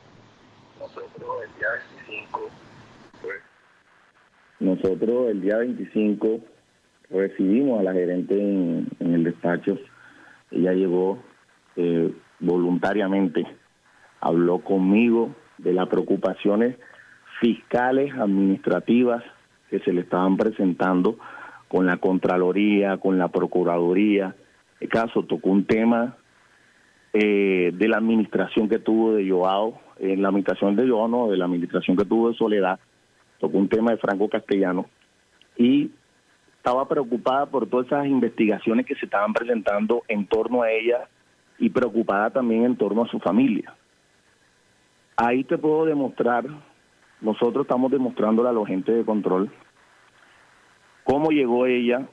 Nosotros el día 25, pues, nosotros el día 25 recibimos a la gerente en, el despacho. Ella llegó eh, voluntariamente, habló conmigo de las preocupaciones fiscales, administrativas que se le estaban presentando con la Contraloría, con la Procuraduría. El caso tocó un tema eh, de la administración que tuvo de Joao, en la administración de Joao, no, de la administración que tuvo de Soledad, tocó un tema de Franco Castellano y estaba preocupada por todas esas investigaciones que se estaban presentando en torno a ella y preocupada también en torno a su familia. Ahí te puedo demostrar, nosotros estamos demostrándole a los agentes de control cómo llegó ella,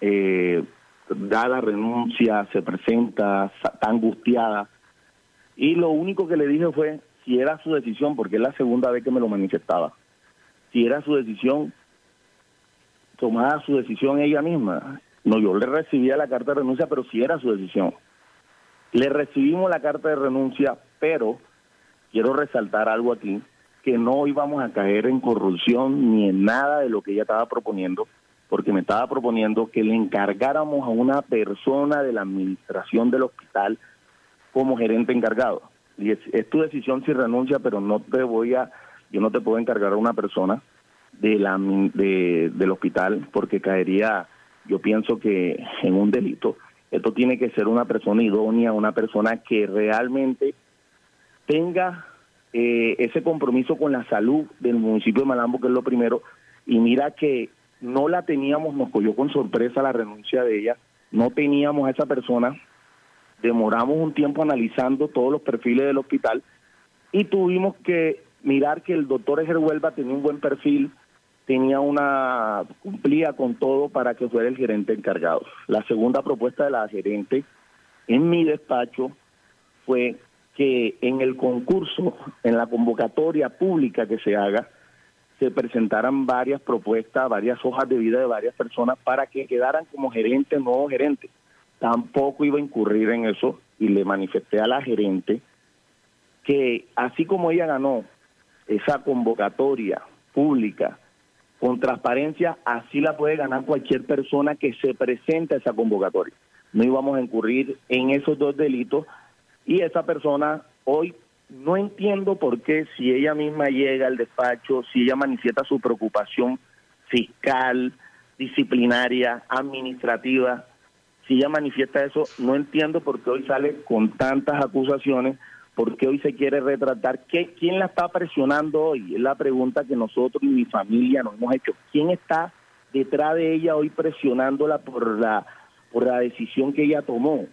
eh, da la renuncia, se presenta, está angustiada, y lo único que le dije fue si era su decisión, porque es la segunda vez que me lo manifestaba, si era su decisión, tomada su decisión ella misma. No, yo le recibía la carta de renuncia, pero si era su decisión. Le recibimos la carta de renuncia, pero quiero resaltar algo aquí, que no íbamos a caer en corrupción ni en nada de lo que ella estaba proponiendo, porque me estaba proponiendo que le encargáramos a una persona de la administración del hospital como gerente encargado. Y es, tu decisión si renuncia, pero no te voy a, yo no te puedo encargar a una persona de la, de, del hospital porque caería, yo pienso que en un delito. Esto tiene que ser una persona idónea, una persona que realmente tenga eh, ese compromiso con la salud del municipio de Malambo, que es lo primero, y mira que no la teníamos, nos cogió con sorpresa la renuncia de ella, no teníamos a esa persona, demoramos un tiempo analizando todos los perfiles del hospital y tuvimos que mirar que el doctor Eger Huelva tenía un buen perfil, tenía una, cumplía con todo para que fuera el gerente encargado. La segunda propuesta de la gerente en mi despacho fue que en el concurso, en la convocatoria pública que se haga, se presentaran varias propuestas, varias hojas de vida de varias personas para que quedaran como gerente, nuevo gerente. Tampoco iba a incurrir en eso y le manifesté a la gerente que así como ella ganó esa convocatoria pública con transparencia, así la puede ganar cualquier persona que se presente a esa convocatoria. No íbamos a incurrir en esos dos delitos y esa persona hoy no entiendo por qué si ella misma llega al despacho, si ella manifiesta su preocupación fiscal, disciplinaria, administrativa, si ella manifiesta eso, no entiendo por qué hoy sale con tantas acusaciones, por qué hoy se quiere retratar, ¿Qué, ¿quién la está presionando hoy? Es la pregunta que nosotros y mi familia nos hemos hecho. ¿Quién está detrás de ella hoy presionándola por la, por la decisión que ella tomó?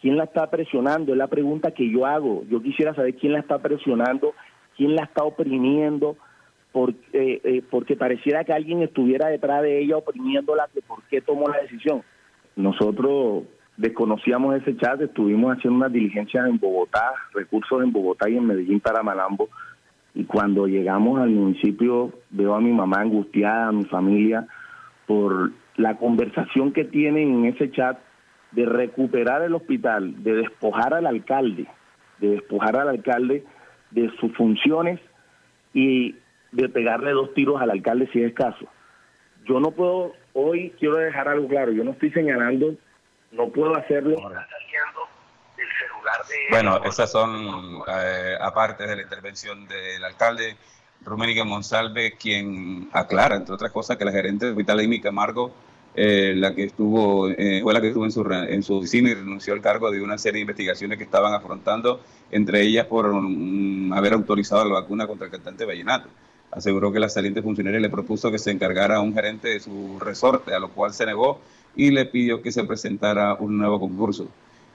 ¿Quién la está presionando? Es la pregunta que yo hago. Yo quisiera saber quién la está presionando, quién la está oprimiendo, porque, eh, eh, porque pareciera que alguien estuviera detrás de ella oprimiéndola, de por qué tomó la decisión. Nosotros desconocíamos ese chat, estuvimos haciendo unas diligencias en Bogotá, recursos en Bogotá y en Medellín para Malambo, y cuando llegamos al municipio veo a mi mamá angustiada, a mi familia, por la conversación que tienen en ese chat de recuperar el hospital, de despojar al alcalde, de despojar al alcalde de sus funciones y de pegarle dos tiros al alcalde si es caso. Yo no puedo, hoy quiero dejar algo claro, yo no estoy señalando, no puedo hacerlo. Bueno, esas son, eh, aparte de la intervención del alcalde Rumérica Monsalve, quien aclara, entre otras cosas, que la gerente del Hospital Amy Camargo eh, la que estuvo, eh, la que estuvo en su, en su oficina y renunció al cargo de una serie de investigaciones que estaban afrontando, entre ellas por haber autorizado la vacuna contra el cantante Vallenato. Aseguró que la saliente funcionaria le propuso que se encargara a un gerente de su resorte, a lo cual se negó y le pidió que se presentara un nuevo concurso.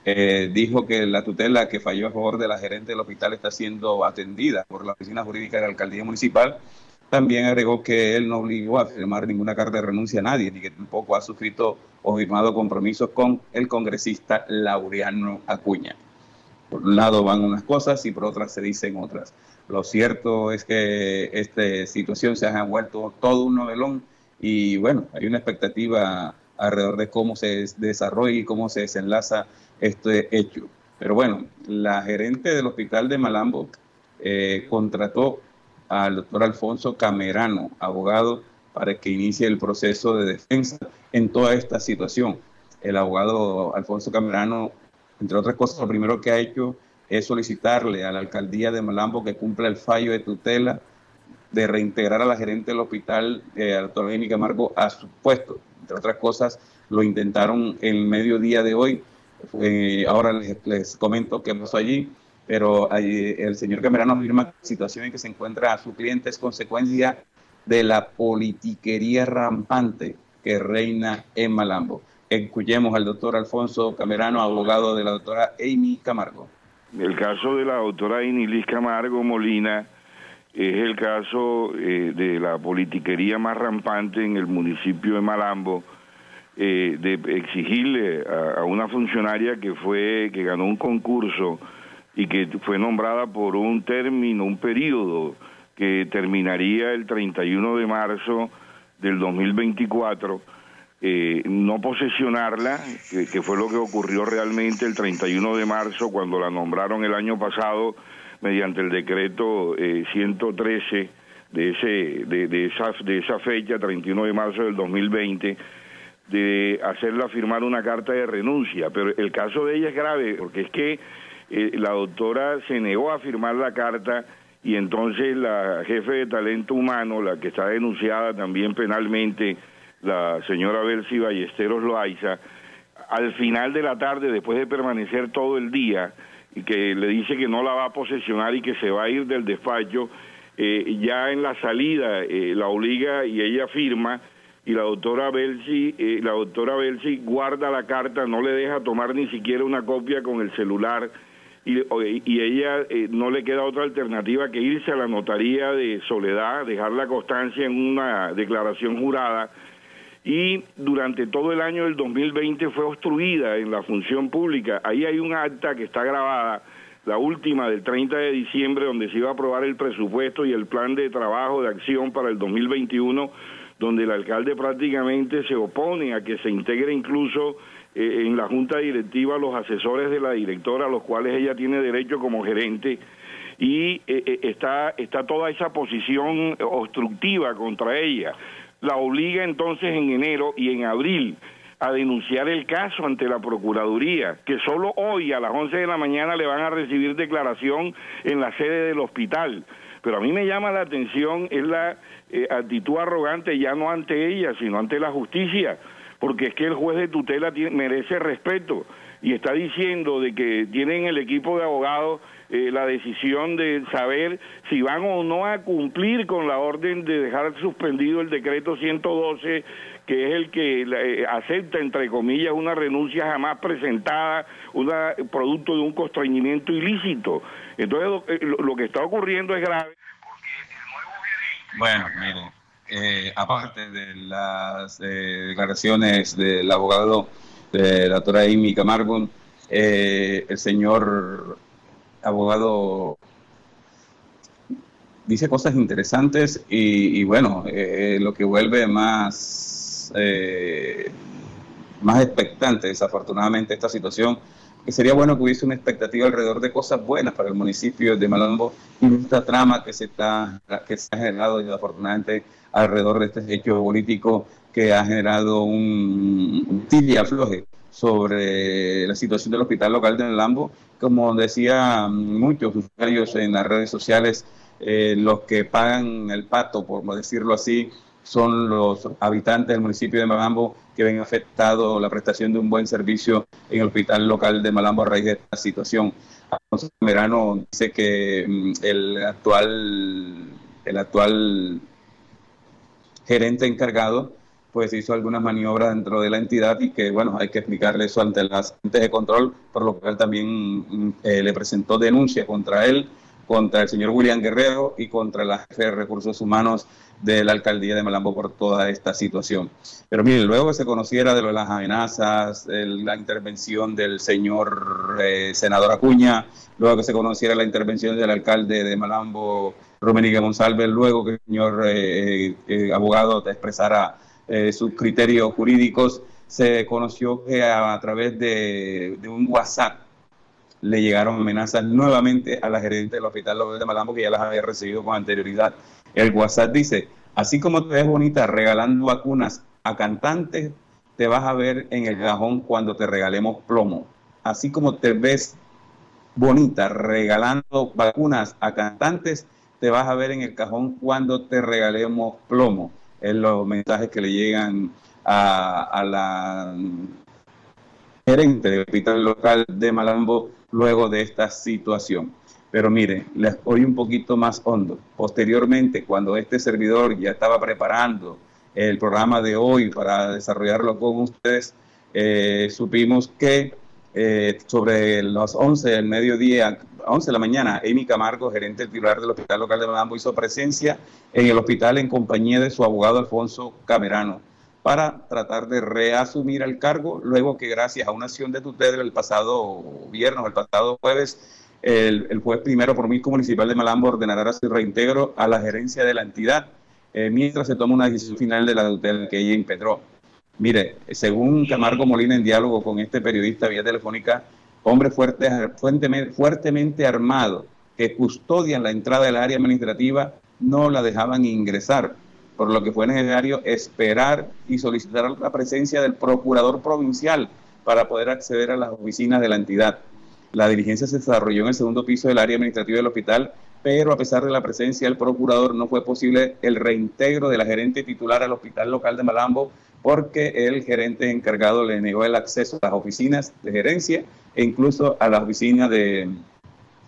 Eh, dijo que la tutela que falló a favor de la gerente del hospital está siendo atendida por la oficina jurídica de la alcaldía municipal también agregó que él no obligó a firmar ninguna carta de renuncia a nadie, ni que tampoco ha suscrito o firmado compromisos con el congresista Laureano Acuña. Por un lado van unas cosas y por otras se dicen otras. Lo cierto es que esta situación se ha vuelto todo un novelón y bueno, hay una expectativa alrededor de cómo se desarrolla y cómo se desenlaza este hecho. Pero bueno, la gerente del hospital de Malambo eh, contrató al doctor Alfonso Camerano, abogado, para que inicie el proceso de defensa en toda esta situación. El abogado Alfonso Camerano, entre otras cosas, lo primero que ha hecho es solicitarle a la alcaldía de Malambo que cumpla el fallo de tutela de reintegrar a la gerente del hospital, eh, a la doctora Camargo, a su puesto. Entre otras cosas, lo intentaron el mediodía de hoy. Eh, ahora les, comento qué pasó allí, pero el señor Camerano afirma que la situación en que se encuentra a su cliente es consecuencia de la politiquería rampante que reina en Malambo. Escuchemos al doctor Alfonso Camerano, abogado de la doctora Amy Camargo. El caso de la doctora Amy Liz Camargo Molina es el caso eh, de la politiquería más rampante en el municipio de Malambo, eh, de exigirle a, una funcionaria que fue que ganó un concurso y que fue nombrada por un término, un periodo que terminaría el 31 de marzo del 2024, eh, no posesionarla, que fue lo que ocurrió realmente el 31 de marzo cuando la nombraron el año pasado mediante el decreto 113 eh, de, ese, de, esa, de esa fecha, 31 de marzo del 2020, de hacerla firmar una carta de renuncia. Pero el caso de ella es grave, porque es que eh, la doctora se negó a firmar la carta y entonces la jefe de talento humano, la que está denunciada también penalmente, la señora Belsi Ballesteros Loaiza, al final de la tarde, después de permanecer todo el día, y que le dice que no la va a posesionar y que se va a ir del despacho, eh, ya en la salida eh, la obliga y ella firma y la doctora Belsi, eh, la doctora Belsi guarda la carta, no le deja tomar ni siquiera una copia con el celular y, y ella no le queda otra alternativa que irse a la notaría de Soledad, dejar la constancia en una declaración jurada y durante todo el año del 2020 fue obstruida en la función pública. Ahí hay un acta que está grabada, la última del 30 de diciembre, donde se iba a aprobar el presupuesto y el plan de trabajo de acción para el 2021, donde el alcalde prácticamente se opone a que se integre incluso eh, en la junta directiva los asesores de la directora, los cuales ella tiene derecho como gerente y eh, eh, está, está toda esa posición obstructiva contra ella la obliga entonces en enero y en abril a denunciar el caso ante la Procuraduría, que solo hoy a las 11 de la mañana le van a recibir declaración en la sede del hospital. Pero a mí me llama la atención es la eh, actitud arrogante ya no ante ella, sino ante la justicia, porque es que el juez de tutela merece respeto y está diciendo de que tienen el equipo de abogados eh, la decisión de saber si van o no a cumplir con la orden de dejar suspendido el decreto 112 que es el que eh, acepta, entre comillas, una renuncia jamás presentada, un producto de un constreñimiento ilícito. Entonces, lo, eh, que está ocurriendo es grave. Bueno, miren, aparte de las declaraciones del abogado de la doctora Amy Camargo, el señor abogado dice cosas interesantes y, bueno, eh, lo que vuelve más, eh, más expectante desafortunadamente esta situación, que sería bueno que hubiese una expectativa alrededor de cosas buenas para el municipio de Malambo y esta trama que se, está, que se ha generado desafortunadamente alrededor de este hecho político que ha generado un, tibia afloje sobre la situación del hospital local de Lambo. Como decía muchos usuarios en las redes sociales, eh, los que pagan el pato, por decirlo así, son los habitantes del municipio de Malambo que ven afectado la prestación de un buen servicio en el hospital local de Malambo a raíz de esta situación. Alfonso Merano dice que mm, el actual, el actual gerente encargado pues hizo algunas maniobras dentro de la entidad y que, bueno, hay que explicarle eso ante las entes de control, por lo cual también mm, eh, le presentó denuncia contra él, contra el señor William Guerrero y contra la jefe de recursos humanos de la alcaldía de Malambo por toda esta situación. Pero miren, luego que se conociera de las amenazas, la intervención del señor eh, senador Acuña, luego que se conociera la intervención del alcalde de Malambo, Romenique Monsalve, luego que el señor eh, abogado te expresara eh, sus criterios jurídicos, se conoció que a, través de, un WhatsApp le llegaron amenazas nuevamente a la gerente del hospital de Malambo, que ya las había recibido con anterioridad. El WhatsApp dice, así como te ves bonita regalando vacunas a cantantes, te vas a ver en el cajón cuando te regalemos plomo. Así como te ves bonita regalando vacunas a cantantes, te vas a ver en el cajón cuando te regalemos plomo. Es los mensajes que le llegan a, la gerente del hospital local de Malambo luego de esta situación. Pero mire, les oí un poquito más hondo. Posteriormente, cuando este servidor ya estaba preparando el programa de hoy para desarrollarlo con ustedes, eh, supimos que eh, sobre las 11 del mediodía, 11 de la mañana, Amy Camargo, gerente titular del Hospital Local de Malambo, hizo presencia en el hospital en compañía de su abogado Alfonso Camerano para tratar de reasumir el cargo, luego que gracias a una acción de tutela el pasado viernes, el pasado jueves, el, juez primero por municipal de Malambo ordenará su reintegro a la gerencia de la entidad, eh, mientras se toma una decisión final de la tutela que ella impetró. Mire, según Camargo Molina en diálogo con este periodista vía telefónica, hombres fuertes, fuertemente, fuertemente armados que custodian la entrada del área administrativa no la dejaban ingresar, por lo que fue necesario esperar y solicitar la presencia del procurador provincial para poder acceder a las oficinas de la entidad. La diligencia se desarrolló en el segundo piso del área administrativa del hospital, pero a pesar de la presencia del procurador no fue posible el reintegro de la gerente titular al hospital local de Malambo porque el gerente encargado le negó el acceso a las oficinas de gerencia e incluso a las oficinas de,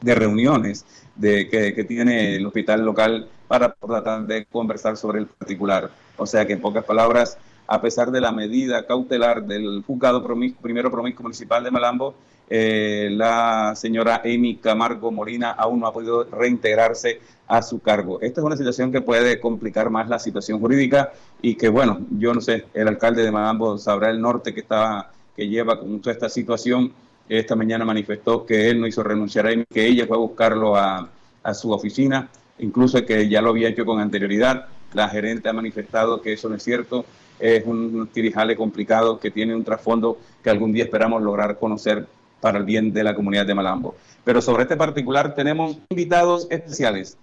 reuniones de, que, tiene el hospital local para tratar de conversar sobre el particular. O sea que en pocas palabras, a pesar de la medida cautelar del juzgado primero promiscuo municipal de Malambo, eh, la señora Amy Camargo Molina aún no ha podido reintegrarse a su cargo. Esta es una situación que puede complicar más la situación jurídica y que, bueno, yo no sé, el alcalde de Magambo sabrá el norte que, estaba, que lleva con toda esta situación. Esta mañana manifestó que él no hizo renunciar a él, que ella fue a buscarlo a, a su oficina, incluso que ya lo había hecho con anterioridad. La gerente ha manifestado que eso no es cierto, es un tirijale complicado que tiene un trasfondo que algún día esperamos lograr conocer para el bien de la comunidad de Malambo. Pero sobre este particular tenemos invitados especiales.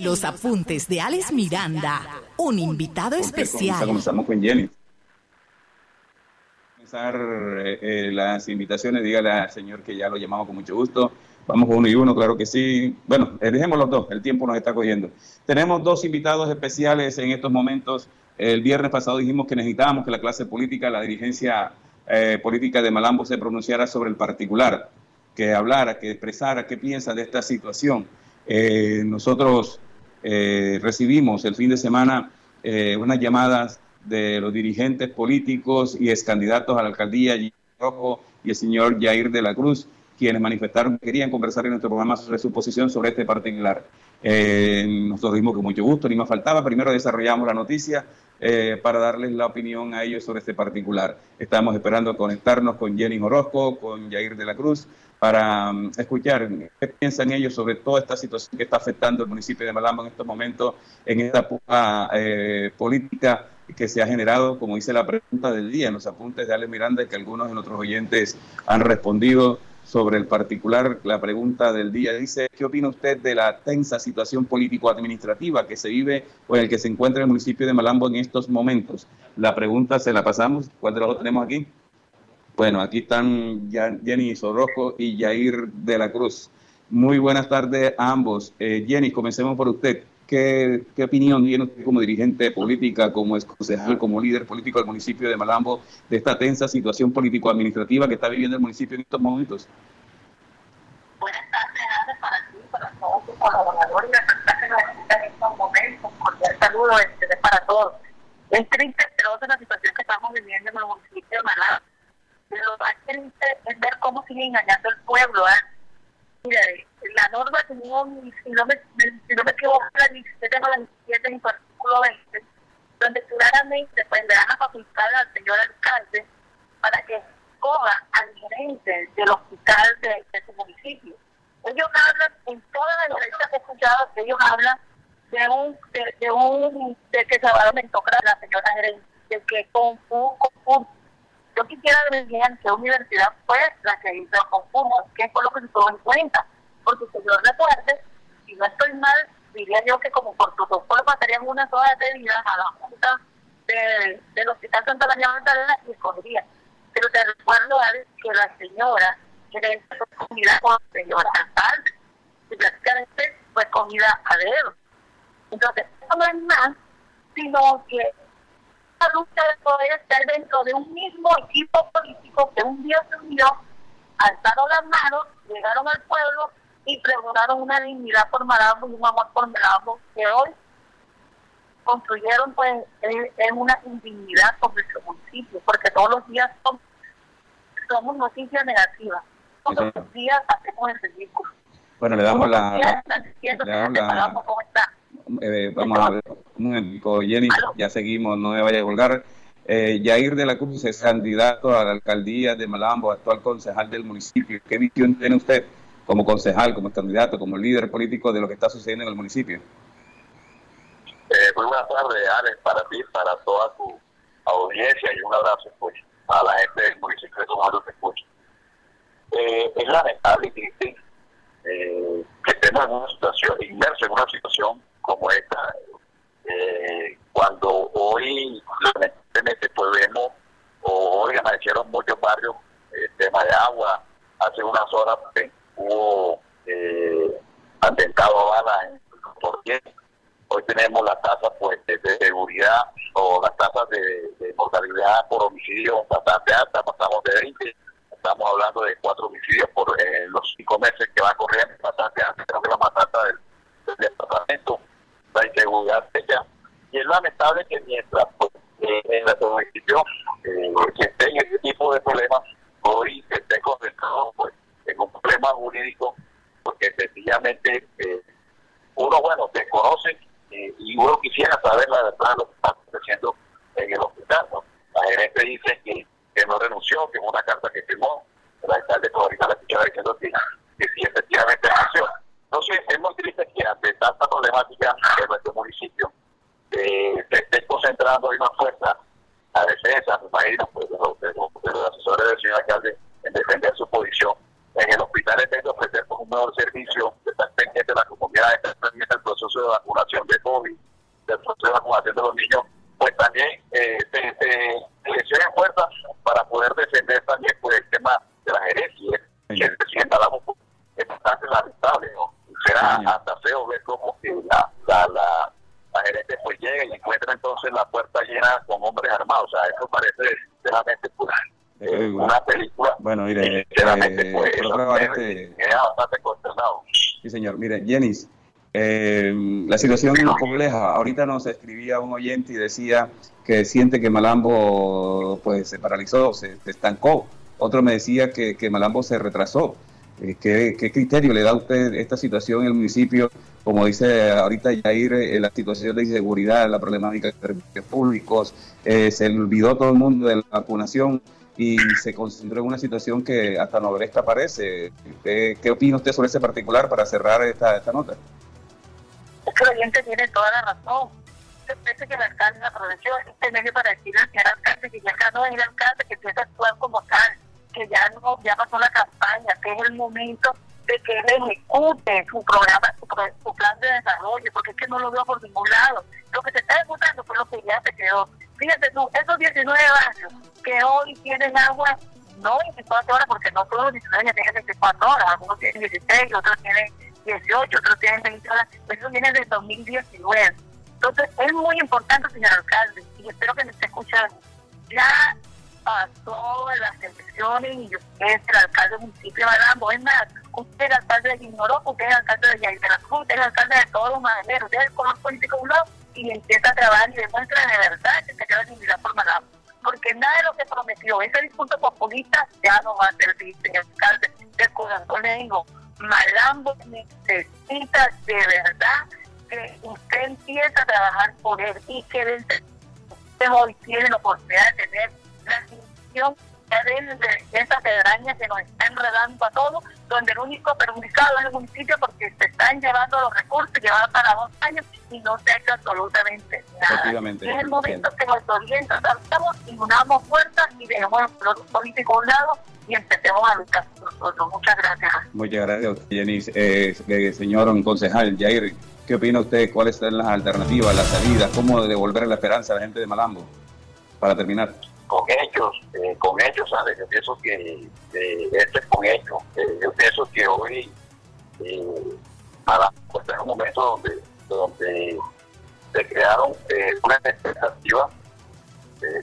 Los apuntes de Alex Miranda, un invitado especial. Comenzamos con Jenny. Comenzar eh, eh, las invitaciones, dígale al señor que ya lo llamamos con mucho gusto. Vamos con uno y uno, claro que sí. Bueno, eh, dejemos los dos, el tiempo nos está cogiendo. Tenemos dos invitados especiales en estos momentos. El viernes pasado dijimos que necesitábamos que la clase política, la dirigencia política de Malambo se pronunciara sobre el particular, que hablara, que expresara qué piensa de esta situación. Eh, nosotros eh, recibimos el fin de semana eh, unas llamadas de los dirigentes políticos y ex candidatos a la alcaldía, Rojo y el señor Jair de la Cruz, quienes manifestaron que querían conversar en nuestro programa sobre su posición sobre este particular. nosotros dimos con mucho gusto, ni más faltaba. Primero desarrollamos la noticia para darles la opinión a ellos sobre este particular. Estamos esperando conectarnos con Jenny Orozco, con Jair de la Cruz, para um, escuchar qué piensan ellos sobre toda esta situación que está afectando el municipio de Malambo en estos momentos, en esta eh, política que se ha generado, como dice la pregunta del día en los apuntes de Ale Miranda, que algunos de nuestros oyentes han respondido sobre el particular. La pregunta del día dice, ¿qué opina usted de la tensa situación político-administrativa que se vive o en el que se encuentra el municipio de Malambo en estos momentos? La pregunta se la pasamos. ¿Cuál de los dos tenemos aquí? Bueno, aquí están Jenny Sorrojo y Jair de la Cruz. Muy buenas tardes a ambos. Eh, Jenny, comencemos por usted. ¿Qué, opinión tiene usted como dirigente política, como concejal, como líder político del municipio de Malambo, de esta tensa situación político-administrativa que está viviendo el municipio en estos momentos? Buenas tardes, para ti, para todos tus colaboradores y las que nos en estos momentos. Cordial saludo este, para todos. Es triste, pero la situación que estamos viviendo en el municipio de Malambo lo más triste es ver cómo sigue engañando al pueblo. ¿eh? Mira, la norma, no, si no, me, si no me equivoco, la 17 o la 17 en artículo 20, donde claramente pues, le dan la facultad al señor alcalde para que escoja al gerente del hospital de, su municipio. Ellos hablan, en todas las entrevistas que he escuchado, ellos hablan de un, de, de un, de que Salvador Mentocra, la señora gerente, de que con un concurso. Yo quisiera bien qué universidad fue la que hizo el concurso, qué fue lo que se tuvo en cuenta. Porque yo recuerde, si no estoy mal, diría yo que como por protocolo pasarían una sola de a la Junta de, del Hospital Santa María Magdalena y escogería. Pero te recuerdo, que la señora que fue comida con la señora alcalde y prácticamente fue comida a dedo. Entonces, no es más, sino que lucha de poder estar dentro de un mismo equipo político que un día se unió, alzaron las manos, llegaron al pueblo y pregonaron una dignidad por Malambo y un amor por Malambo que hoy construyeron pues en, una indignidad con nuestro municipio, porque todos los días somos, somos noticias negativas, todos los días hacemos el ridículo. Bueno, le damos la... Le damos la eh, vamos a ver, un momento, Jenny, ya seguimos, no me vaya a colgar. Eh, Yair de la Cruz es candidato a la alcaldía de Malambo, actual concejal del municipio. ¿Qué visión tiene usted como concejal, como candidato, como líder político de lo que está sucediendo en el municipio? Eh, muy buenas tardes, Alex, para ti, para toda tu audiencia y un abrazo pues, a la gente del municipio de Tomado que escucha. Eh, es lamentable eh, que estemos en una situación, inmersos en una situación como esta, eh, cuando hoy lamentablemente pues vemos, o hoy amanecieron muchos barrios, el tema de agua, hace unas horas pues, hubo eh, atentado balas en Hoy tenemos las tasas pues, de, seguridad o las tasas de, mortalidad por homicidio bastante altas, pasamos de 20, estamos hablando de cuatro homicidios por eh, los cinco meses que va corriendo, bastante alta, creo que la más alta del, departamento, la inseguridad ella. Y es lamentable que mientras pues, eh, en nuestro municipio eh, que estén ese tipo de problemas, hoy se esté concentrado pues, en un problema jurídico, porque sencillamente eh, uno, bueno, desconoce eh, y uno quisiera saber la verdad de lo que está aconteciendo en el hospital. La gerente dice que, que, no renunció, que es una carta que firmó. La alcalde ahorita la escuchaba diciendo que, que sí, efectivamente renunció. Entonces, es muy triste que ante tanta problemática en nuestro municipio eh, se esté concentrando una fuerza a defensa, me imagino, pues, de, los, de, los, asesores del señor alcalde en defender su posición en el hospital en vez de ofrecer un mejor servicio, de estar pendiente de la comunidad, de estar pendiente del proceso de vacunación de COVID, del proceso de vacunación de los niños, pues también eh, se, se, se fuerzas para poder defender también pues, el tema de la gerencia. Que el presidente Alamo es bastante lamentable, ¿no? Será hasta feo ver cómo que la, la, la, la, gerente pues llega y encuentra entonces la puerta llena con hombres armados. O sea, eso parece realmente pura eh, una película. Bueno, mire, eh, pues, bastante Sí, Jenny, eh, la situación es compleja. Ahorita nos escribía un oyente y decía que siente que Malambo pues se paralizó, se, estancó. Otro me decía que, Malambo se retrasó. Eh, ¿qué, ¿Qué criterio le da a usted esta situación en el municipio? Como dice ahorita Yair, eh, la situación de inseguridad, la problemática de servicios públicos, se le olvidó todo el mundo de la vacunación y se concentró en una situación que hasta novelesca aparece. ¿Qué, ¿Qué, opina usted sobre ese particular para cerrar esta, esta nota? Es que el oyente tiene toda la razón. Yo parece que el alcalde aprovechó este medio para decirle al señor alcalde que ya no es el alcalde, que empieza a actuar como tal, que ya no ya pasó la campaña, que es el momento de que él ejecute su programa, su, su plan de desarrollo, porque es que no lo veo por ningún lado. Lo que se está ejecutando fue lo que ya se quedó Fíjate tú, esos 19 barrios que hoy tienen agua, no 24 horas, porque no todos los 19 ya tienen 24 horas, algunos tienen 16, otros tienen 18, otros tienen 20 horas, eso viene de 2019. Entonces, es muy importante, señor alcalde, y espero que me esté escuchando. Ya pasó las elecciones y usted es el alcalde del municipio de Malambo. Es más, usted es el alcalde de Ignoró, usted es el alcalde de Cruz, usted es el alcalde de todos los madereros, usted es el color político de lado y empieza a trabajar y demuestra de verdad que se queda sin vida por Malambo. Porque nada de lo que prometió, ese discurso populista ya no va a servir, señor alcalde. De corazón le digo, Malambo necesita de verdad que usted empiece a trabajar por él y que desde hoy tiene la oportunidad de tener la institución de esa pedraña que nos está enredando a todos, donde el único perjudicado es el municipio porque se están llevando los recursos, llevados para dos años y no se ha hecho absolutamente nada. Es el momento que nos orienta, estamos y unamos fuerzas y dejemos los políticos a un lado y empecemos a luchar nosotros. Muchas gracias. Muchas gracias, Jenny. Eh, eh, señor concejal Jair, ¿qué opina usted? ¿Cuáles son las alternativas, las salidas? ¿Cómo devolver la esperanza a la gente de Malambo? Para terminar. Con hechos, eh, con hechos, ¿sabes? Yo pienso que eh, este es con hechos. Eh, yo pienso que hoy eh, Malambo está en un momento donde, donde se crearon eh, unas expectativas,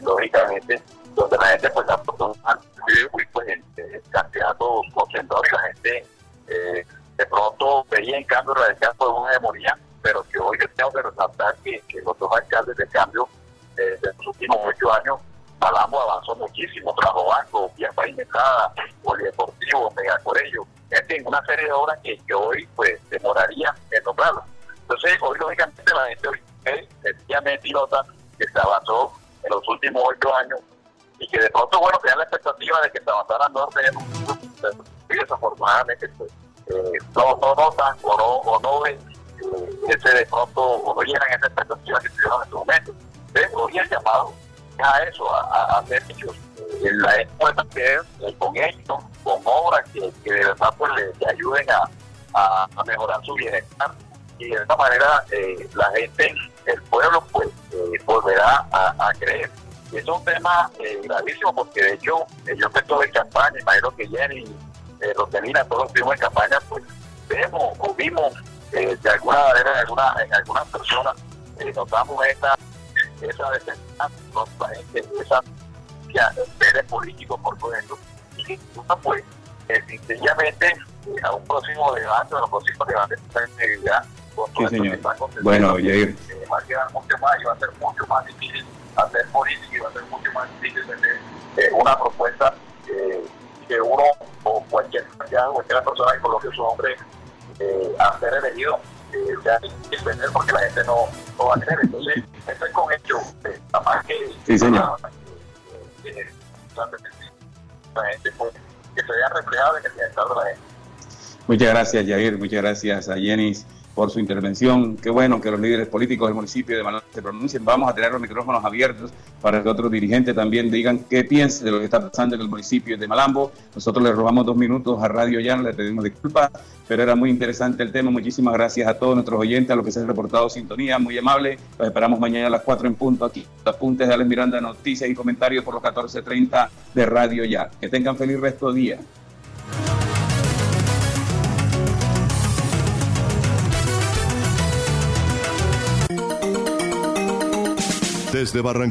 lógicamente, donde la gente pues y pues el, el candidato concentrado y la gente de pronto veía en cambio radical por una memoria, pero que hoy tengo que resaltar que, que los dos alcaldes de cambio de los últimos ocho años, Malambo avanzó muchísimo, trajo banco, vía pavimentada, polideportivo, megacorello, en fin, una serie de obras que, que hoy pues demoraría en nombrarlo. Entonces, hoy lógicamente la gente hoy sencillamente nota que se avanzó en los últimos ocho años y que de pronto, bueno, tenía la expectativa de que se avanzara en norte y desafortunadamente pues, eh, no, no notan o no, o no ven eh, ese de pronto o no llegan esa expectativa que a eso, a, a, hacer hechos en la encuesta que es eh, con éxito, con obras que, de verdad pues le, ayuden a, a, mejorar su bienestar y de esta manera eh, la gente, el pueblo, pues eh, volverá a, creer. Y es un tema eh, gravísimo porque de hecho, eh, yo que estuve en campaña, imagino que Jenny, eh, Roselina, todos que en campaña, pues vemos o vimos eh, de alguna manera en, alguna, en algunas personas, eh, notamos esa, esa desesperanza, esa ya, interés político por todo esto. Y que pues, eh, sencillamente eh, a un próximo debate, a los próximos debates, ya Sí, señor. Bueno, Jair. Eh, va a quedar mucho más y va a ser mucho más difícil hacer política y va a ser mucho más difícil tener eh, una propuesta eh, que uno o cualquier cualquier persona que coloque su nombre a ser elegido eh, sea depender porque la gente no, no va a tener. Entonces, esto es con hecho, eh, nada más que Sí, señor. eh, eh, la gente pues, que se vea reflejado en el bienestar de la gente. Muchas gracias, Jair. Muchas gracias a por su intervención. Qué bueno que los líderes políticos del municipio de Malambo se pronuncien. Vamos a tener los micrófonos abiertos para que otros dirigentes también digan qué piensan de lo que está pasando en el municipio de Malambo. Nosotros le robamos dos minutos a Radio Ya, le pedimos disculpas, pero era muy interesante el tema. Muchísimas gracias a todos nuestros oyentes, a los que se han reportado sintonía, muy amable. Los esperamos mañana a las 4 en punto aquí. Apuntes de Alex Miranda, noticias y comentarios por los 14.30 de Radio Ya. Que tengan feliz resto de día. Desde Barranquilla.